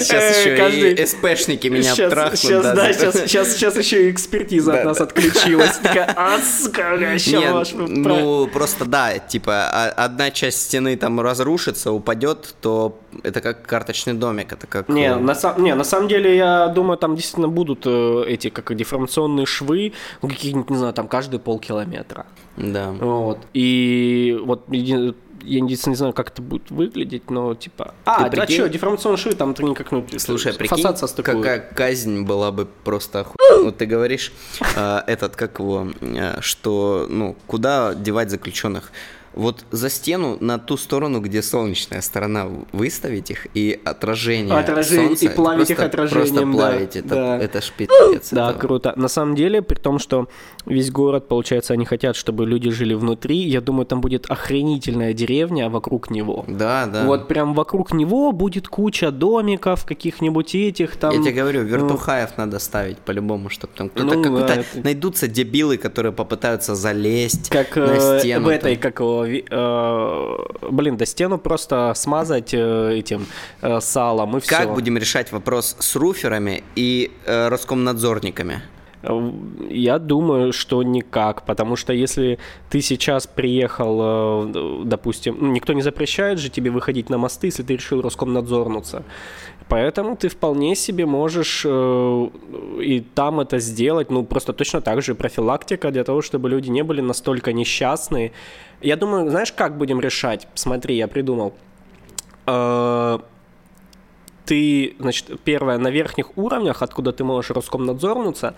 Сейчас Э, еще каждый- и СПшники меня Сейчас, трахнут. сейчас, да, сейчас, сейчас, сейчас еще и экспертиза от нас да. отключилась. Такая, а, сука, Нет, ваш ну просто да, типа а- одна часть стены там разрушится, упадет, то это как карточный домик, это как... Не, э, на, сам- не, на самом деле, я думаю, там действительно будут э, эти, как деформационные швы, ну, какие-нибудь, не знаю, там каждые полкилометра. Да. Вот. И вот я не знаю, как это будет выглядеть, но типа... А, Ты а прикинь? что, деформационные швы, там ты никак, ну, Слушай, прикинь, фасад состыкуют. какая казнь была бы просто оху... Вот ты говоришь, э, этот, как его, э, что, ну, куда девать заключенных? Вот за стену на ту сторону, где солнечная сторона, выставить их и отражение Отражение, солнца, и плавить просто- их отражением, Просто да, плавить, это, да. это ж. Да, это- круто. На самом деле, при том, что весь город, получается, они хотят, чтобы люди жили внутри, я думаю, там будет охренительная деревня вокруг него. Да, да. Вот прям вокруг него будет куча домиков, каких-нибудь этих там. Я тебе говорю, вертухаев надо ставить по-любому, чтобы там кто-то Ну, какой-то это- найдутся дебилы, которые попытаются залезть Как на э, стену. в этой, там. как э, блин, да стену просто смазать э, этим э, салом и все. Как будем решать вопрос с руферами и э, Роскомнадзорниками? Э, Я думаю, что никак, потому что если ты сейчас приехал, э, допустим, ну, никто не запрещает же тебе выходить на мосты, если ты решил Роскомнадзорнуться. Поэтому ты вполне себе можешь э, и там это сделать, ну просто точно так же профилактика для того, чтобы люди не были настолько несчастные. Я думаю, знаешь, как будем решать? Смотри, я придумал. Ты, значит, первое, на верхних уровнях, откуда ты можешь Роскомнадзорнуться,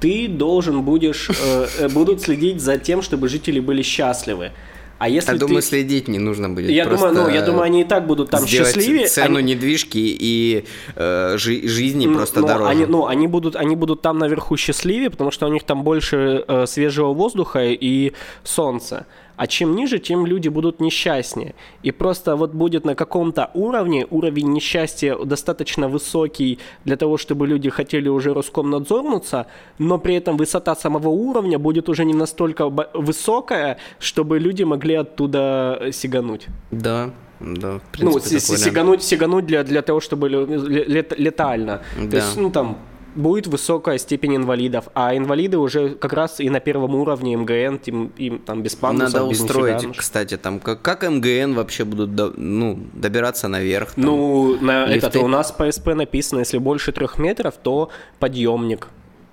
ты должен будешь, э, э, будут следить за тем, чтобы жители были счастливы. А если Я ты... думаю, следить не нужно будет. я думаю, ну, я думаю, они и так будут там счастливее. цену Они- недвижки и э, жи- жизни просто но дороже. Они, ну, они будут, они будут там наверху счастливее, потому что у них там больше э, свежего воздуха и солнца. А чем ниже, тем люди будут несчастнее. И просто вот будет на каком-то уровне, уровень несчастья достаточно высокий для того, чтобы люди хотели уже Роскомнадзорнуться, но при этом высота самого уровня будет уже не настолько высокая, чтобы люди могли оттуда э, сигануть. Да, да, в Ну, принципе, вариант. сигануть, сигануть для, для того, чтобы ле- ле- лет- летально. То Да. есть, ну, там, будет высокая степень инвалидов, а инвалиды уже как раз и на первом уровне МГН, им, им там без пандусов, Надо без устроить, нифига. кстати, там, как, как МГН вообще будут до- ну, добираться наверх. там? Ну, на лифты. этот, у нас по СП написано, если больше трех метров, то подъемник.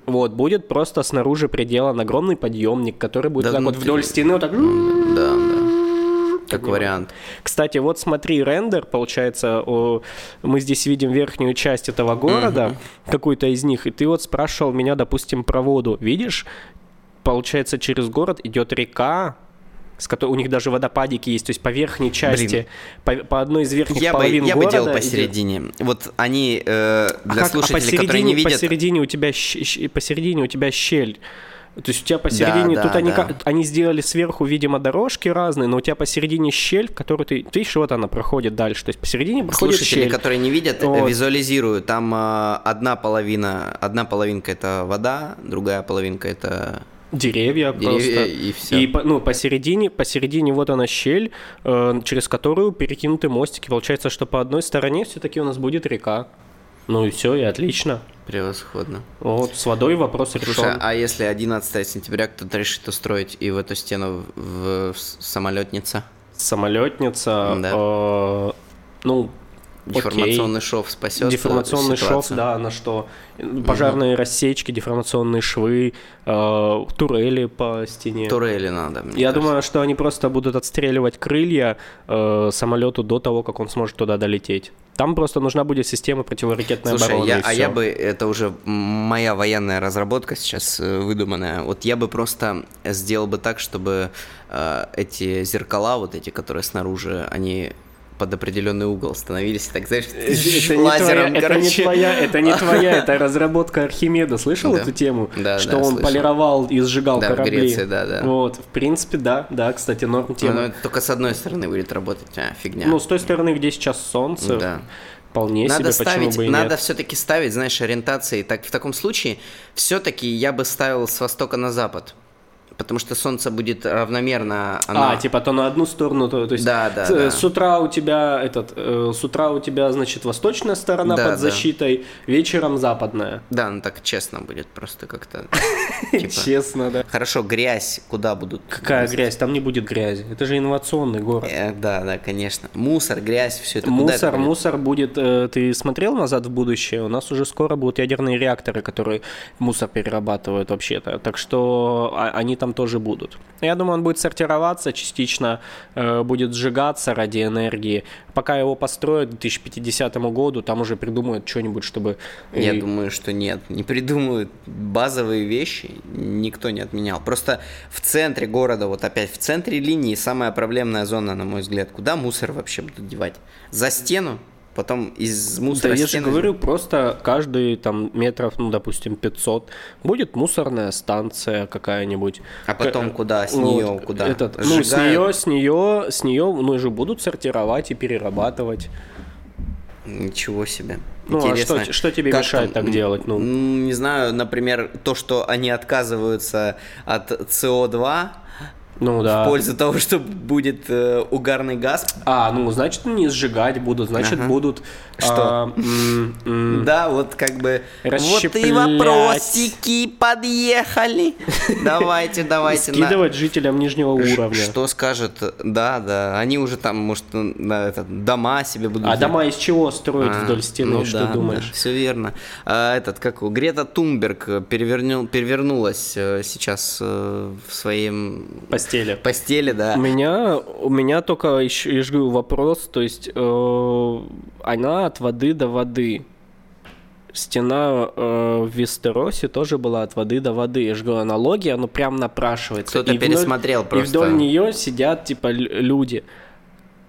Вот, будет просто снаружи приделан огромный подъемник, который будет Да так ну вот ты- вдоль стены вот так... Да. Как Поднимаю. вариант. Кстати, вот смотри, рендер, получается, о, мы здесь видим верхнюю часть этого города, какую-то из них, и ты вот спрашивал меня, допустим, про воду. Видишь, получается, через город идет река, с которой у них даже водопадики есть, то есть по верхней части, по, по одной из верхних Я бы, половин я бы города делал идет- посередине. Вот они, э, А для как- а слушателей, которые не видят... Посередине у тебя, щ- щ- посередине у тебя щель. То есть у тебя посередине, да, тут они, да. они сделали сверху, видимо, дорожки разные, но у тебя посередине щель, в которую ты, ты видишь, вот она проходит дальше. То есть посередине проходит Слушатели, щель. которые не видят, э, Вот. визуализирую. Там э, одна половина, одна половинка это вода, другая половинка это Деревья, Деревья просто. и всё. И ну, посередине, посередине вот она щель, э, через которую перекинуты мостики. Получается, что по одной стороне все-таки у нас будет река. Ну и все, и отлично. превосходно. Вот, с водой вопрос Слушай, решен. а если 11 сентября кто-то решит устроить и в эту стену в, в самолетница? Самолетница, Да. э, ну, Деформационный шов спасет. Деформационный шов, ситуацию? да, на что пожарные рассечки, деформационные швы, э, турели по стене. Турели надо. мне Я кажется. думаю, что они просто будут отстреливать крылья э, самолету до того, как он сможет туда долететь. Там просто нужна будет система противоракетной Слушай, обороны. я, а я бы, это уже моя военная разработка сейчас э, выдуманная, вот я бы просто сделал бы так, чтобы э, эти зеркала, вот эти, которые снаружи, они под определенный угол становились, так знаешь, Это не, твоя, лазером, это не короче. твоя, это не твоя, это разработка Архимеда. Слышал Да. эту тему? Да, что да, он слышал. полировал и сжигал Да, в корабли. Греции, да, да. Вот, в принципе, да, да, кстати, норм Ну, тема. но это только с одной стороны будет работать, а, фигня. Ну, с той стороны, где сейчас солнце, Да. вполне Надо себе, ставить, почему бы и надо нет. все-таки ставить, знаешь, ориентации. Так в таком случае все-таки я бы ставил с востока на запад. Потому что солнце будет равномерно. А, типа то на одну сторону, то, то есть Да, да, с, да. с утра у тебя этот, э, с утра у тебя значит восточная сторона Да, под да. защитой, вечером западная. Да, ну так честно будет просто как-то. типа. Честно, да. Хорошо, грязь куда будут? Какая грязь? Там не будет грязи. Это же инновационный город. Э, да, да, конечно. Мусор, грязь, все это Мусор, мусор будет. э, Ты смотрел назад в будущее? У нас уже скоро будут ядерные реакторы, которые мусор перерабатывают вообще-то. Так что а- они там тоже будут. Я думаю, он будет сортироваться, частично э, будет сжигаться ради энергии. Пока его построят к 2050 году, там уже придумают что-нибудь, чтобы. Я и- думаю, что нет. Не придумают базовые вещи, никто не отменял. Просто в центре города, вот опять в центре линии, самая проблемная зона, на мой взгляд. Куда мусор вообще будут девать? За стену? Потом из Да мусора я же говорю, просто каждый там метров, ну, допустим, 500, будет мусорная станция какая-нибудь. А потом К- куда? С вот, нее куда? Этот, ну, с нее, с нее, с нее, ну, же будут сортировать и перерабатывать. Ничего себе. Ну, а что- что тебе мешает так делать, ну? Не знаю, например, то, что они отказываются от СО2 Ну, да. в пользу того, что будет э, угарный газ. А, ну, значит, не сжигать будут, значит, Ага. будут... Что? а, м, м, Да, вот как бы вот и Расщеплять. вопросики подъехали. Давайте, давайте. Скидывать жителям нижнего уровня. Что скажет? Да, да. Они уже там, может, на этот, дома себе будут. А дома из чего строить А, вдоль стены, ну что думаешь? все верно. А, этот, как его, Грета перевернул, перевернулась э, сейчас э, в своем Постели. Постели, да. У меня, у меня только еще, я же говорю, вопрос, то есть э, она от воды до воды. Стена э, в Вестеросе тоже была от воды до воды. Я же говорю, аналогия, оно прям напрашивается. Кто-то И вдоль- пересмотрел И просто. вдоль нее сидят, типа, люди.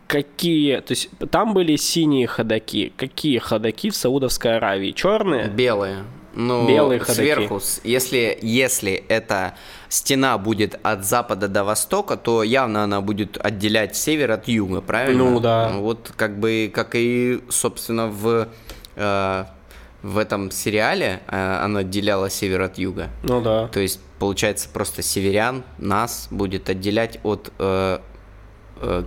Какие, то есть там были синие ходаки. Какие ходаки в Саудовской Аравии? Черные? Белые. Ну, Белые ходаки. сверху, если, если эта стена будет от запада до востока, то явно она будет отделять север от юга, правильно? Ну, да. Вот как бы, как и, собственно, в, э, в этом сериале э, она отделяла север от юга. Ну да. То есть, получается, просто северян нас будет отделять от э,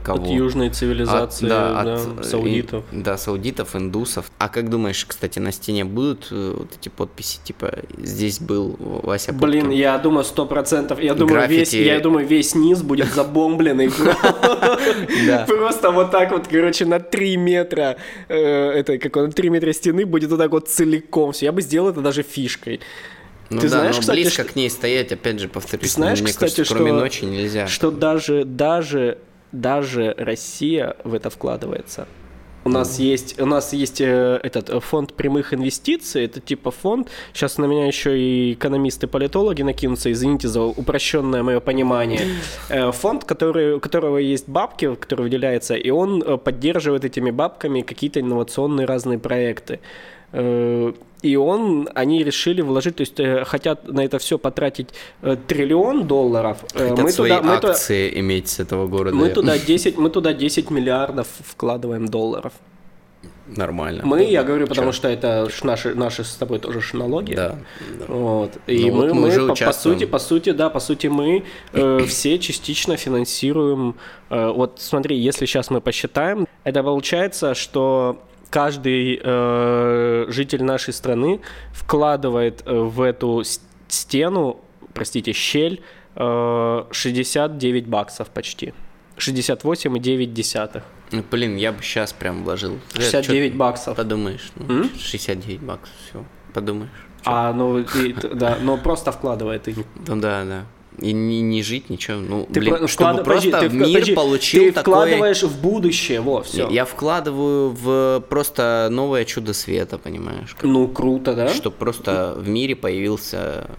кого? От южной От- цивилизации, да, да, от, э, саудитов. и- да, саудитов, индусов. А как думаешь, кстати, на стене будут э, вот эти подписи, типа, здесь был Вася Блин, Пупкин? я думаю, сто процентов. Я думаю, весь, Граффити. я думаю, весь низ будет забомбленный. Просто вот так вот, короче, на 3 метра, э, это как он, 3 метра стены будет вот так вот целиком. все. Я бы сделал это даже фишкой. Ну Ты да, знаешь, но кстати, близко что- к ней стоять, опять же, повторюсь, Ты знаешь, мне кстати, кажется, кроме что- ночи нельзя. Что даже, даже, даже Россия в это вкладывается. У нас есть, у нас есть э, этот э, фонд прямых инвестиций, это типа фонд. Сейчас на меня еще и экономисты-политологи накинутся, извините за упрощенное мое понимание. Э, Фонд, который, у которого есть бабки, который выделяется, и он поддерживает этими бабками какие-то инновационные разные проекты. И он, они решили вложить, то есть э, хотят на это все потратить э, триллион долларов. Э, Хотят свои мы туда- акции иметь с этого города. мы туда 10, мы туда 10 миллиардов вкладываем долларов. Нормально. Мы, я говорю, потому Чё? что это ж наши, наши с тобой тоже ж налоги. Да. да. Вот. И Ну мы, вот мы мы уже по, по сути, по сути, да, по сути, мы э, все частично финансируем. э, вот смотри, если сейчас мы посчитаем, это получается, что каждый э, житель нашей страны вкладывает э, в эту стену, простите, щель, э, 69 баксов почти. 68,9 десятых. Ну, Блин, я бы сейчас прям вложил. 69 Чё баксов. Подумаешь. ну, М? 69 баксов, все. Подумаешь. А, ну, и- да, но просто вкладывает. и- Ну да, да. И не, не жить, ничего. Ну, Ты блин, про- чтобы вклад- просто подожди, ты мир подожди, получил Ты такое... вкладываешь в будущее, во, все. Я вкладываю в просто новое чудо света, понимаешь? как- Ну, круто, да? Чтобы просто в мире появился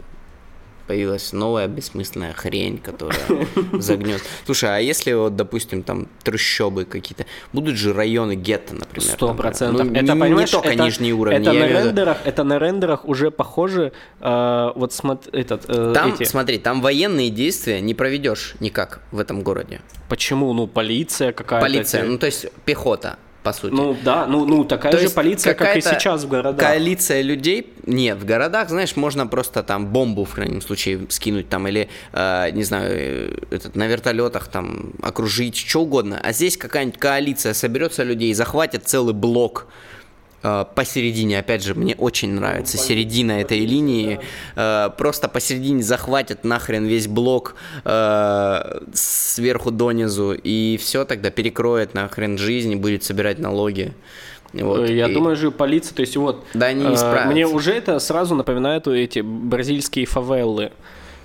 появилась новая бессмысленная хрень, которая загнет. Слушай, а если вот, допустим, там трущобы какие-то, будут же районы гетто, например? Сто процентов. ну, это, не- только это, нижние уровни. Это на, имею в виду- рендерах, это на рендерах уже похоже, э, вот смотри, этот, э, Там, эти- смотри, там военные действия не проведешь никак в этом городе. почему, ну, полиция какая-то. Полиция, ну то есть пехота. По сути. Ну да, ну, ну такая То же полиция, как и сейчас в городах. Коалиция людей. Нет, в городах, знаешь, можно просто там бомбу в крайнем случае скинуть там или, э, не знаю, э, этот, на вертолетах там окружить, что угодно. А здесь какая-нибудь коалиция соберется людей, захватит целый блок посередине, опять же, мне очень нравится середина этой линии, э, просто посередине захватят нахрен весь блок э, сверху донизу, и все тогда перекроет нахрен жизнь и будет собирать налоги. Вот, Э, Я и- думаю же полиция, то есть вот... Да они не э, справятся. Мне уже это сразу напоминает эти бразильские фавелы.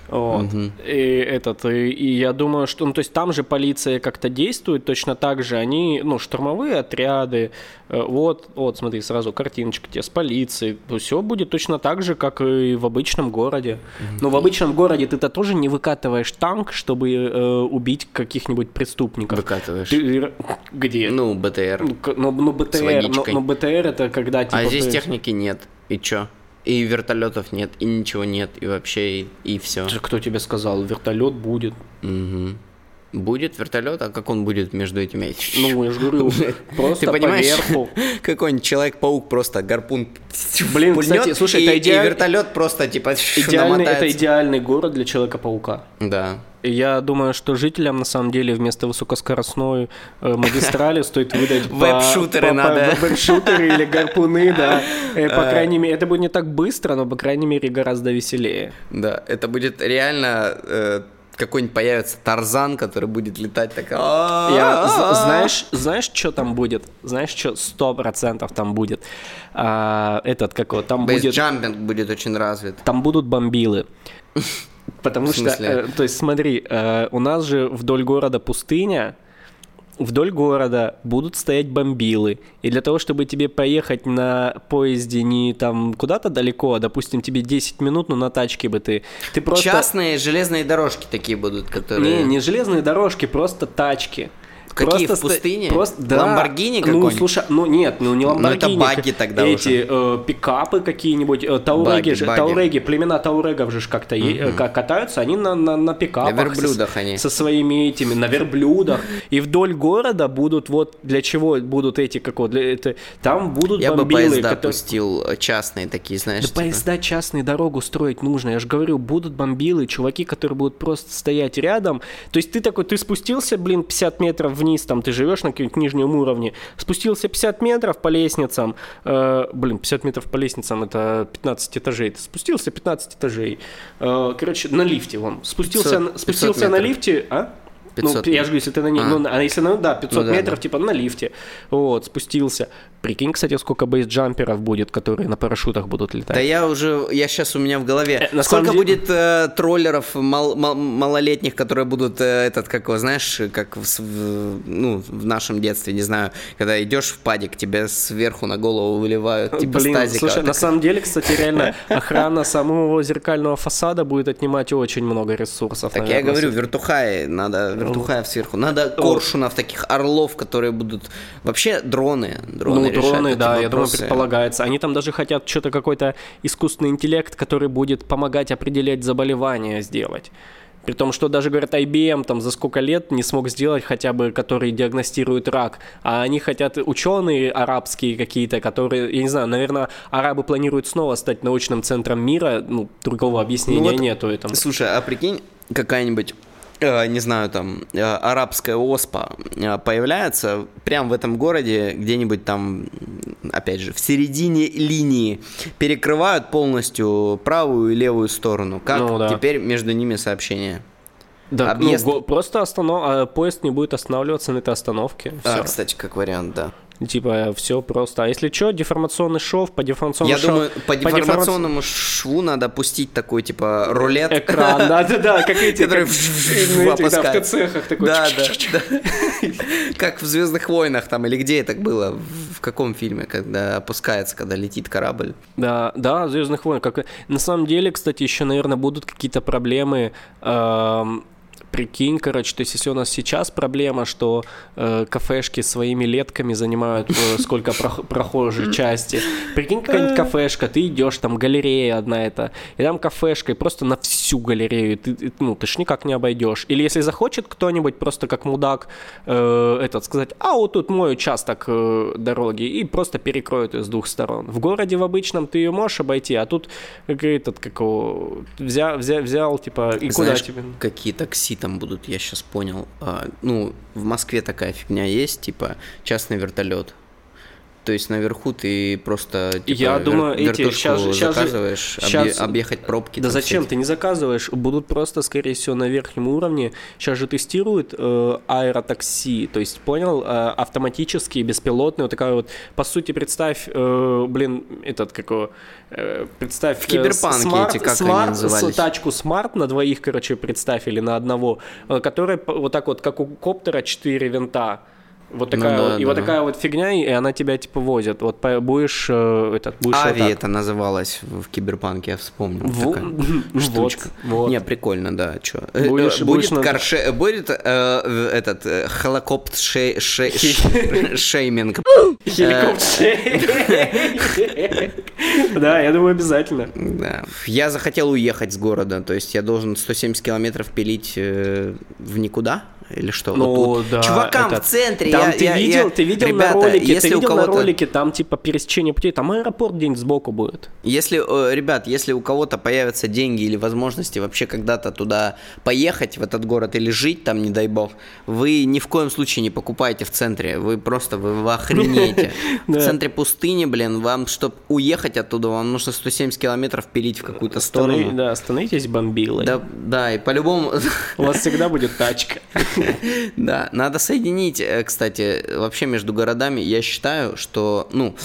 Вот. И этот, и, и я думаю, что, ну, то есть там же полиция как-то действует точно так же, они, ну, штурмовые отряды, э, вот, вот, смотри, сразу картиночка тебе с полицией, все будет точно так же, как и в обычном городе. Но в обычном городе ты-то тоже не выкатываешь танк, чтобы э, убить каких-нибудь преступников. Выкатываешь. Ты- где? Ну, БТР. Ну, ну, ну, БТР, но, но БТР это когда типа а здесь ты- техники нет. И чё? И вертолетов нет, и ничего нет, и вообще, и, и все. Кто тебе сказал? Вертолет будет. Будет вертолет, а как он будет между этими? Ну, я же говорю, просто Ты понимаешь, поверху. какой-нибудь человек-паук просто гарпун Блин, пульнёт, кстати, слушай, и, это и идеаль- вертолет просто типа Идеальный, это идеальный город для Человека-паука. Да. И Я думаю, что жителям на самом деле вместо высокоскоростной э, магистрали стоит выдать по- Веб-шутеры надо. Веб-шутеры или гарпуны, да. Э, По крайней мере, это будет не так быстро, но по крайней мере гораздо веселее. Да, это будет реально э, какой-нибудь появится Тарзан, который будет летать так. «А, Я, а, з- а». знаешь, знаешь, что там будет? Знаешь, что сто процентов там будет? А, этот как его? Там будет, Бейсджампинг будет очень развит. там будут бомбилы. Потому что, э, то есть смотри, э, у нас же вдоль города пустыня, вдоль города будут стоять бомбилы. И для того, чтобы тебе поехать на поезде не там куда-то далеко, а, допустим, тебе 10 минут, ну на тачке бы ты... Ты просто... Частные железные дорожки такие будут, которые... Не, не железные дорожки, просто тачки. Какие, Просто в пустыне? Просто, да. Ламборгини Ну, какой-нибудь? слушай, ну нет, ну не Ну, Ламборгини. это багги тогда Эти э, пикапы какие-нибудь, э, тауреги Багги, же, багги. тауреги, племена таурегов же как-то е- э, катаются, они на, на, на пикапах. На верблюдах со, они. Со своими этими, на верблюдах. И вдоль города будут вот, для чего будут эти, как вот, для, это, там будут Я бы бомбилы. поезда которые- пустил э, частные такие, знаешь. да типа. поезда частные дорогу строить нужно. Я же говорю, будут бомбилы, чуваки, которые будут просто стоять рядом. То есть ты такой, ты спустился, блин, 50 метров вниз, там ты живешь на каком-нибудь нижнем уровне, спустился 50 метров по лестницам, э, блин, 50 метров по лестницам это 15 этажей, ты спустился 15 этажей. Э, короче, на лифте вон. Спустился, 500 на- спустился 500 на метров. лифте, а? 500 ну, я же говорю, если ты на ней, А. ну, а если на, да, 500 Ну да, метров, да. типа на лифте, вот, спустился. Прикинь, кстати, сколько бейсджамперов будет, которые на парашютах будут летать. Да я уже, я сейчас у меня в голове. Э, Сколько деле- будет э, троллеров мал- мал- малолетних, которые будут э, этот, как его, знаешь, как в, в- ну, в нашем детстве, не знаю, когда идешь в падик, тебе сверху на голову выливают, типа Блин, с тазика. слушай, Вот на самом деле, кстати, реально охрана самого зеркального фасада будет отнимать очень много ресурсов. Так я говорю, вертухаи, надо вертухаев сверху. Надо коршунов, таких орлов, которые будут... Вообще дроны. Дроны Ну, дроны, да, я думаю, вопросы. предполагается. Они там даже хотят что-то какой-то искусственный интеллект, который будет помогать определять заболевания сделать. При том, что даже, говорят, IBM там за сколько лет не смог сделать хотя бы, который диагностирует рак. А они хотят, ученые арабские какие-то, которые, я не знаю, наверное, арабы планируют снова стать научным центром мира. Ну, другого объяснения Ну вот, нету этому. Слушай, а прикинь, какая-нибудь не знаю, там, э, арабская оспа э, появляется прямо в этом городе, где-нибудь там, опять же, в середине линии, перекрывают полностью правую и левую сторону. Как Ну да. теперь между ними сообщение? Да, объезд- ну, просто останов... а, поезд не будет останавливаться на этой остановке. А, кстати, как вариант, да. Типа, все просто. А если что, деформационный шов, по деформационному Я шову- думаю, по деформаци- деформационному шву надо пустить такой, типа, рулет. Экран, да-да-да, как эти, Который как, в-. ТЦХах такой. Да, да, да. Как в Звездных войнах там, или где это было? В каком фильме, когда опускается, когда летит корабль? Да, да, Звездных войн. Как... На самом деле, кстати, еще, наверное, будут какие-то проблемы. Прикинь, короче, то есть если у нас сейчас проблема, что э, кафешки своими летками занимают э, сколько прох- прохожей части, прикинь, какая-нибудь кафешка, ты идешь, там галерея одна это, и там кафешка, и просто на всю галерею, ты, ну, ты ж никак не обойдешь. Или если захочет кто-нибудь просто как мудак э, этот сказать, а вот тут мой участок э, дороги, и просто перекроет ее с двух сторон. В городе в обычном ты ее можешь обойти, а тут как этот, как его, взял, взял, взял типа, и куда Знаешь, тебе? какие такси там будут, я сейчас понял. А, ну, в Москве такая фигня есть, типа частный вертолет. То есть наверху ты просто типа, Я думаю, эти щас же- щас же- заказываешь, объе- щас- объехать пробки. Да зачем? всякие. Ты не заказываешь. Будут просто, скорее всего, на верхнем уровне. Сейчас же тестируют э, аэротакси. То есть, понял, э, автоматические, беспилотные. Вот такая вот, по сути, представь, э, блин, этот, как его, э, представь... В Киберпанке смарт, эти, как они смарт, назывались? с- тачку смарт на двоих, короче, представь, или на одного, э, которая вот так вот, как у коптера, 4 винта. Вот Ну такая да, вот, и вот да. такая вот фигня, и она тебя типа возит. Вот будешь э, этот, будешь вот Ави так. это называлось в, в Киберпанке, я вспомнил. Во- такая вот, штучка. вот. Не, прикольно, да, чё. Будешь- Э, будешь будет на- карше- будет э, в- этот э, холокопт шей- шей- ш- шейминг. Хеликоптер. Да, я думаю, обязательно. Да. Я захотел уехать с города, то есть я должен 170 километров пилить э, в никуда? Или что? Ну, Вот тут. да. Чувакам этот- в центре. Там я- ты я- видел, я- ты видел Ребята, на ролике, если ты у видел на кого-то- ролике, там типа пересечение путей, там аэропорт где-нибудь сбоку будет. Если, э, ребят, если у кого-то появятся деньги или возможности вообще когда-то туда поехать, в этот город, или жить там, не дай бог, вы ни в коем случае не покупайте в центре. Вы просто, вы, вы охренеете. В центре пустыни, блин, вам, чтобы уехать оттуда, вам нужно 170 километров пилить в какую-то сторону. Да, становитесь бомбилой. Да, и по-любому... У вас всегда будет тачка. Да, надо соединить, э, кстати, вообще между городами. Я считаю, что, ну,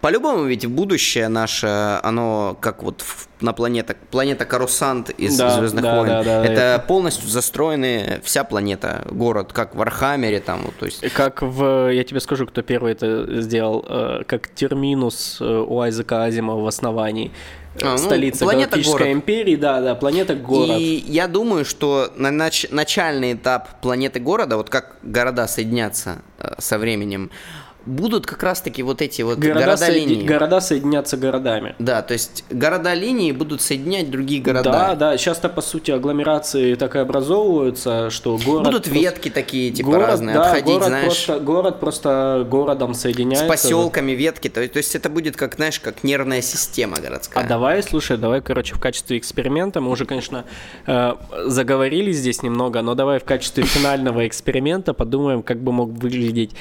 по-любому ведь будущее наше, оно как вот на планета, планета Карусант из Да, Звездных да, войн. да, да, это я- полностью застроенная вся планета, город, как в Архамере там, вот, то есть. Как в, я тебе скажу, кто первый это сделал, э, как терминус э, у Айзека Азимова в основании. А, ну, Столица планета Галактической город. империи, да, да, планета город. И я думаю, что на нач- начальный этап планеты города, вот как города соединятся э, со временем, будут как раз-таки вот эти вот Города, города города соединятся городами. Да, то есть города линии будут соединять другие Да, города. да, сейчас-то по сути агломерации так и образовываются, что город... Будут просто- ветки такие, типа город, разные, да, отходить, город знаешь, Просто, город просто городом с соединяется. поселками ветки. То, то есть это будет как, знаешь, как нервная система городская. А давай, слушай, давай, короче, в качестве эксперимента, мы уже, конечно, э, заговорили здесь немного, но давай в качестве финального эксперимента подумаем, как бы мог выглядеть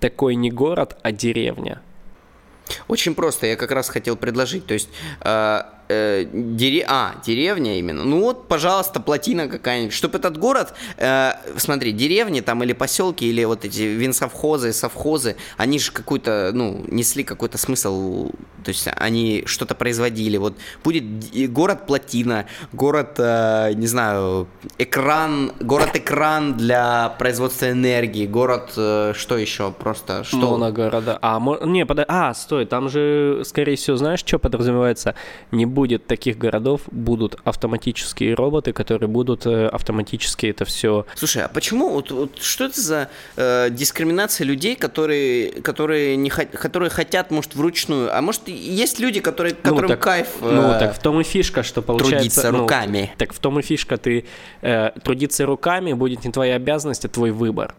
такой не город, а деревня. Очень просто, я как раз хотел предложить, то есть э, э, дере- а, деревня именно, ну вот, пожалуйста, плотина какая-нибудь, чтобы этот город, э, смотри, деревни там или поселки, или вот эти винсовхозы, совхозы, они же какой-то, ну, несли какой-то смысл, то есть они что-то производили, вот будет город плотина, город, э, не знаю, экран, город-экран для производства энергии, город, э, что еще, просто, что... Моногорода. А, мо- не, пода- а, стой, там же, скорее всего, знаешь, что подразумевается? Не будет таких городов, будут автоматические роботы, которые будут э, автоматически это все... Слушай, а почему вот, вот что это за э, дискриминация людей, которые которые не хот- которые хотят, может, вручную, а может есть люди, которые которым так, кайф э, Ну, так в том и фишка, что получается... трудиться ну, руками. Так в том и фишка, ты э, трудиться руками будет не твоя обязанность, а твой выбор.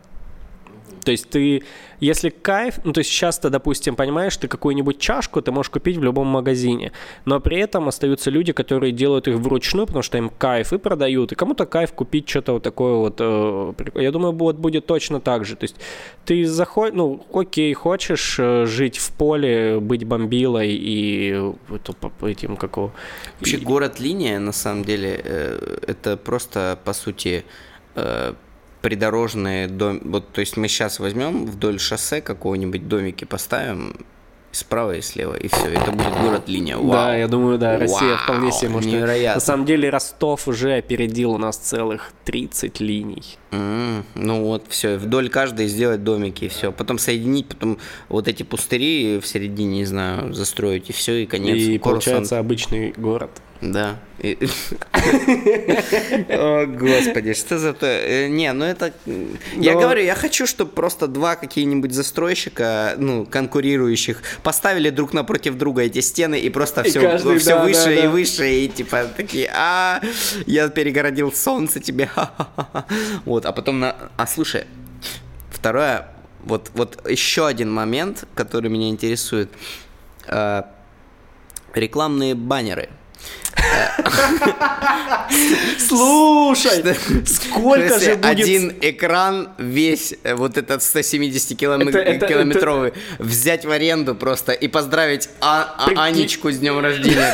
То есть ты, если кайф, ну то есть часто, допустим, понимаешь, ты какую-нибудь чашку ты можешь купить в любом магазине, но при этом остаются люди, которые делают их вручную, потому что им кайф и продают, и кому-то кайф купить что-то вот такое вот. э, я думаю, вот будет точно так же. То есть ты заходишь, ну окей, хочешь э, жить в поле, быть бомбилой и этим какого... Вообще город-линия, на самом деле, э, это просто, по сути, э, придорожные дом... Вот, то есть мы сейчас возьмем вдоль шоссе какого-нибудь домики поставим справа и слева, и все, это будет город-линия. Вау. Да, я думаю, да, Россия Вау, вполне себе может. невероятно. На самом деле Ростов уже опередил у нас целых 30 линий. М, Ну вот, все, вдоль каждой сделать домики, и все. Потом соединить, потом вот эти пустыри в середине, не знаю, застроить, и все, и конец. и Корсант. получается обычный город. Да. О, господи, что за то? Э, Не, ну это... Я Но- говорю, я хочу, чтобы просто два какие-нибудь застройщика, ну, конкурирующих, поставили друг напротив друга эти стены и просто все, все выше и выше, и типа такие, а, я перегородил солнце тебе, ха-ха-ха». Вот, а потом на... А слушай, второе, вот, вот еще один момент, который меня интересует. Э, рекламные баннеры. Слушай, сколько же будет... один экран весь э, вот этот 170 киломе- Это- это- километровый взять в аренду просто и поздравить А- А-. Анечку с днем рождения.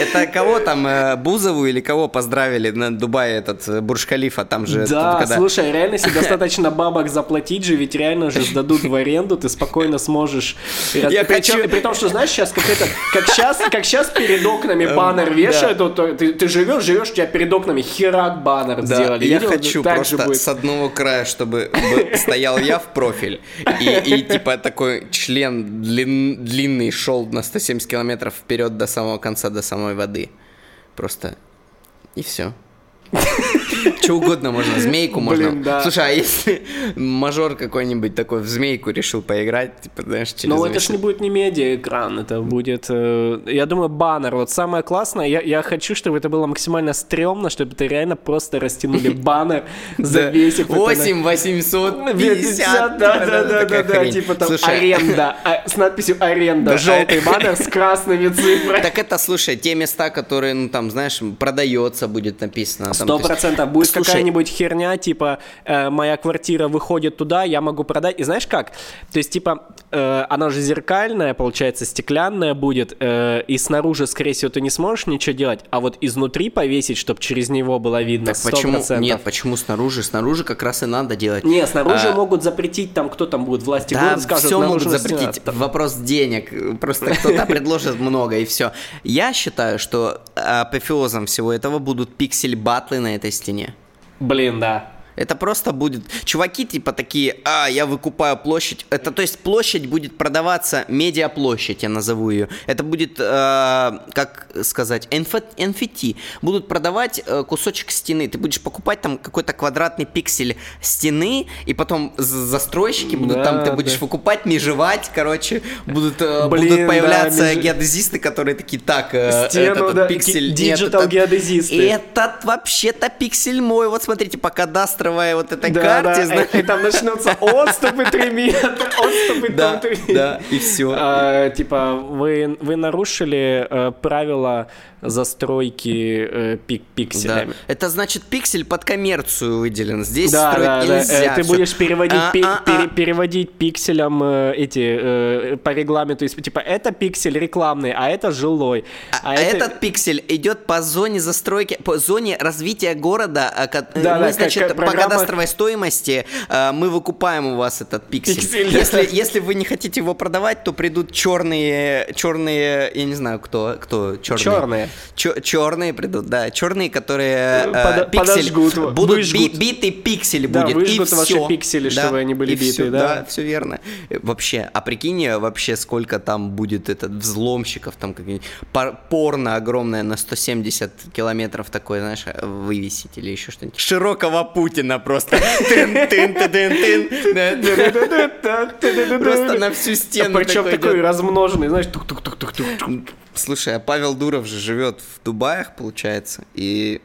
Это кого там, э, Бузову или кого поздравили на Дубае этот э, Бурж-Халифа, там же... Да, слушай, реально, если достаточно бабок заплатить же, ведь реально же сдадут в аренду, ты спокойно сможешь. Я хочу- При том, что знаешь, сейчас как это, как сейчас, как сейчас перед окнами баннер вешают, вот, ты, ты живешь, живешь, у тебя перед окнами херак баннер Да, сделали. я Видел? хочу Так просто будет. с одного края, чтобы бы стоял я в профиль, и, и, типа такой член длин- длинный шел на 170 километров вперед до самого конца, до самой воды. Просто и все. Что угодно можно, змейку можно. Блин, да. Слушай, а если мажор какой-нибудь такой в змейку решил поиграть, типа, знаешь, через Но это весь- ж не будет не медиа-экран, это будет, э, я думаю, баннер. Вот самое классное, я, я хочу, чтобы это было максимально стрёмно, чтобы это реально просто растянули баннер, это на- 8 850. да, да, да, да, Такая да, хрень. типа там аренда, а, с надписью аренда, Да. желтый баннер с красными цифрами. Так это, слушай, те места, которые, ну там, знаешь, продается будет написано. Сто процентов будет Слушай, какая-нибудь херня, типа э, моя квартира выходит туда, я могу продать. И знаешь как? То есть типа э, она же зеркальная, получается, стеклянная будет, э, и снаружи, скорее всего, ты не сможешь ничего делать, а вот изнутри повесить, чтобы через него было видно. Так почему? 100%. Нет, почему снаружи? Снаружи как раз и надо делать. Не, снаружи А, могут запретить, там кто там будет, власти Да, города скажут, все могут запретить. стена. Вопрос денег. Просто кто-то предложит много и все. Я считаю, что апофеозом всего этого будут пиксель-батлы на этой стене. Блин, да. Это просто будет... Чуваки типа такие, а, я выкупаю площадь. Это, то есть, площадь будет продаваться, медиаплощадь, я назову ее. Это будет, э, как сказать, NFT. Будут продавать э, кусочек стены. Ты будешь покупать там какой-то квадратный пиксель стены, и потом застройщики будут Да, там, ты будешь да. выкупать, межевать, короче. Будут, э, Блин, будут да, появляться меж- геодезисты, которые такие, так, э, Стену, этот да, пиксель... digital геодезисты. Этот вообще-то пиксель мой. Вот смотрите, по кадастровой вот этой Да, карте, да, знаешь. и, и там начнутся отступы 3 метра, отступы Да, там 3 да, и все. А, типа, вы, вы нарушили э, правила застройки э, пик Да. пикселями. Это значит пиксель под коммерцию выделен. Здесь Да, строить да, да. нельзя. Э, Ты Всё. будешь переводить, А, пи- а, а. пере- переводить пикселям э, эти э, по регламенту. Типа, это пиксель рекламный, а это жилой. А этот пиксель идет по зоне застройки, по зоне развития города. а, Да, мы, да, как- значит, как по программа- кадастровой стоимости а, мы выкупаем у вас этот пиксель. Пиксель, да. Если, если вы не хотите его продавать, то придут черные, черные, я не знаю, кто, кто черные. Черные. черные придут, да, черные, которые э, Подо- пиксель подожгут, будут выжгут. би- битый пиксель Да, будет выжгут и ваши всё. пиксели, чтобы они были и всё, битые, да. да, все верно. Э, Вообще, а прикинь, э, вообще сколько там будет этот взломщиков, там какие-нибудь пор- порно огромное на 170 километров такое, знаешь, э, вывесить или еще что-нибудь. Широкого Путина просто. Тын-тын-тын-тын-тын. Да. Просто на всю стену Причем такой размноженный, знаешь, тук-тук-тук-тук-тук. Слушай, а Павел Дуров же живет в Дубаях, получается, и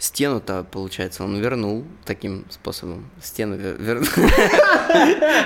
стену-то, получается, он вернул таким способом. Стену вер- вернул.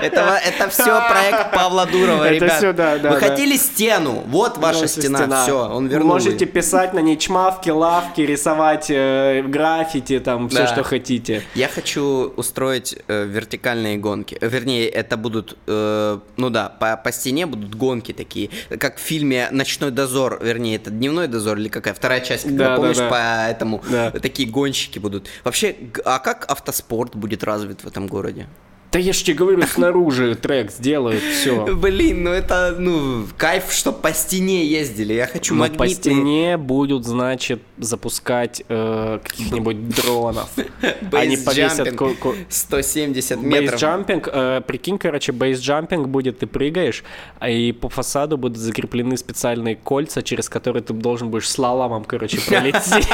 Это, все проект Павла Дурова, ребят. Вы хотели стену? Вот ваша стена, все, он вернул. Можете писать на ней чмавки, лавки, рисовать э, граффити, там, все, что хотите. Я хочу устроить э, вертикальные гонки. Э, Вернее, это будут, ну да, по, стене будут гонки такие, как в фильме «Ночной дозор», вернее, это «Дневной дозор» или какая вторая часть, когда, Да, да, помнишь, по этому, такие гонщики будут. Вообще, а как автоспорт будет развит в этом городе? Да я ж тебе говорю, снаружи трек сделают, все. Блин, ну это, ну, кайф, что по стене ездили. Я хочу по магнитные... стене будут, значит, запускать э, каких-нибудь дронов. Они повесят... Бейсджампинг. ко- ко- 170 метров. Бейсджампинг, э, прикинь, короче, бейсджампинг будет, ты прыгаешь, а и по фасаду будут закреплены специальные кольца, через которые ты должен будешь слаломом, короче, пролететь.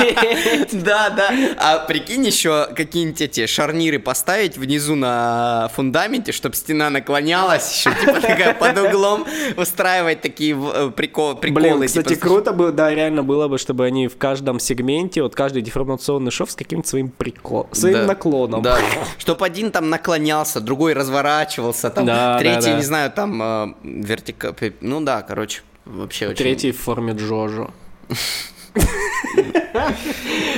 Да, да. А прикинь еще какие-нибудь эти шарниры поставить внизу на фундаменте, чтобы стена наклонялась, еще типа такая под углом устраивать такие э, прикол- приколы. Блин, кстати, типа, круто бы, да, реально было бы, чтобы они в каждом сегменте, вот каждый деформационный шов с каким-то своим приколом, своим Да, наклоном. Да. Чтоб один там наклонялся, другой разворачивался, там третий, не знаю, там э, вертика... Ну да, короче, вообще очень... Третий в форме Джожо.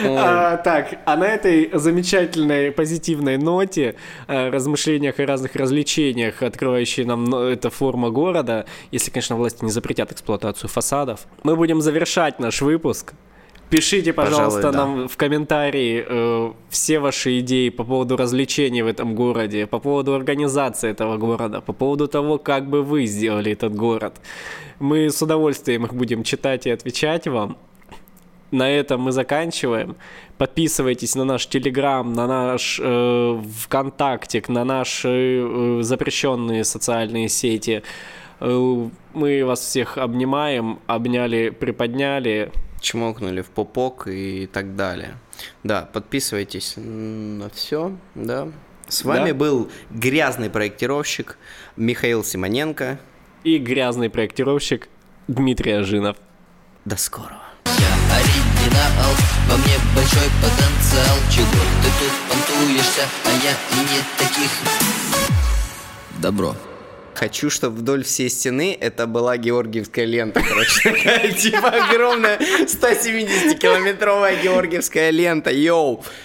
А, Так, а на этой замечательной позитивной ноте, э, размышлениях и разных развлечениях, открывающей нам ну, эта форма города, если, конечно, власти не запретят эксплуатацию фасадов, мы будем завершать наш выпуск. Пишите, пожалуйста, Пожалуй, да. нам в комментарии э, все ваши идеи по поводу развлечений в этом городе, по поводу организации этого города, по поводу того, как бы вы сделали этот город. Мы с удовольствием их будем читать и отвечать вам. На этом мы заканчиваем. Подписывайтесь на наш Телеграм, на наш э, ВКонтакте, на наши э, запрещенные социальные сети. Э, мы вас всех обнимаем, обняли, приподняли. чмокнули в попок и так далее. Да, подписывайтесь на все, да. С вами Да. был грязный проектировщик Михаил Симоненко. И грязный проектировщик Дмитрий Ажинов. До скорого. Я оригинал, во мне большой потенциал. Чего ты тут понтуешься, а я и не таких. Добро. Хочу, чтобы вдоль всей стены это была георгиевская лента, короче, такая, типа огромная 170-километровая георгиевская лента, йоу.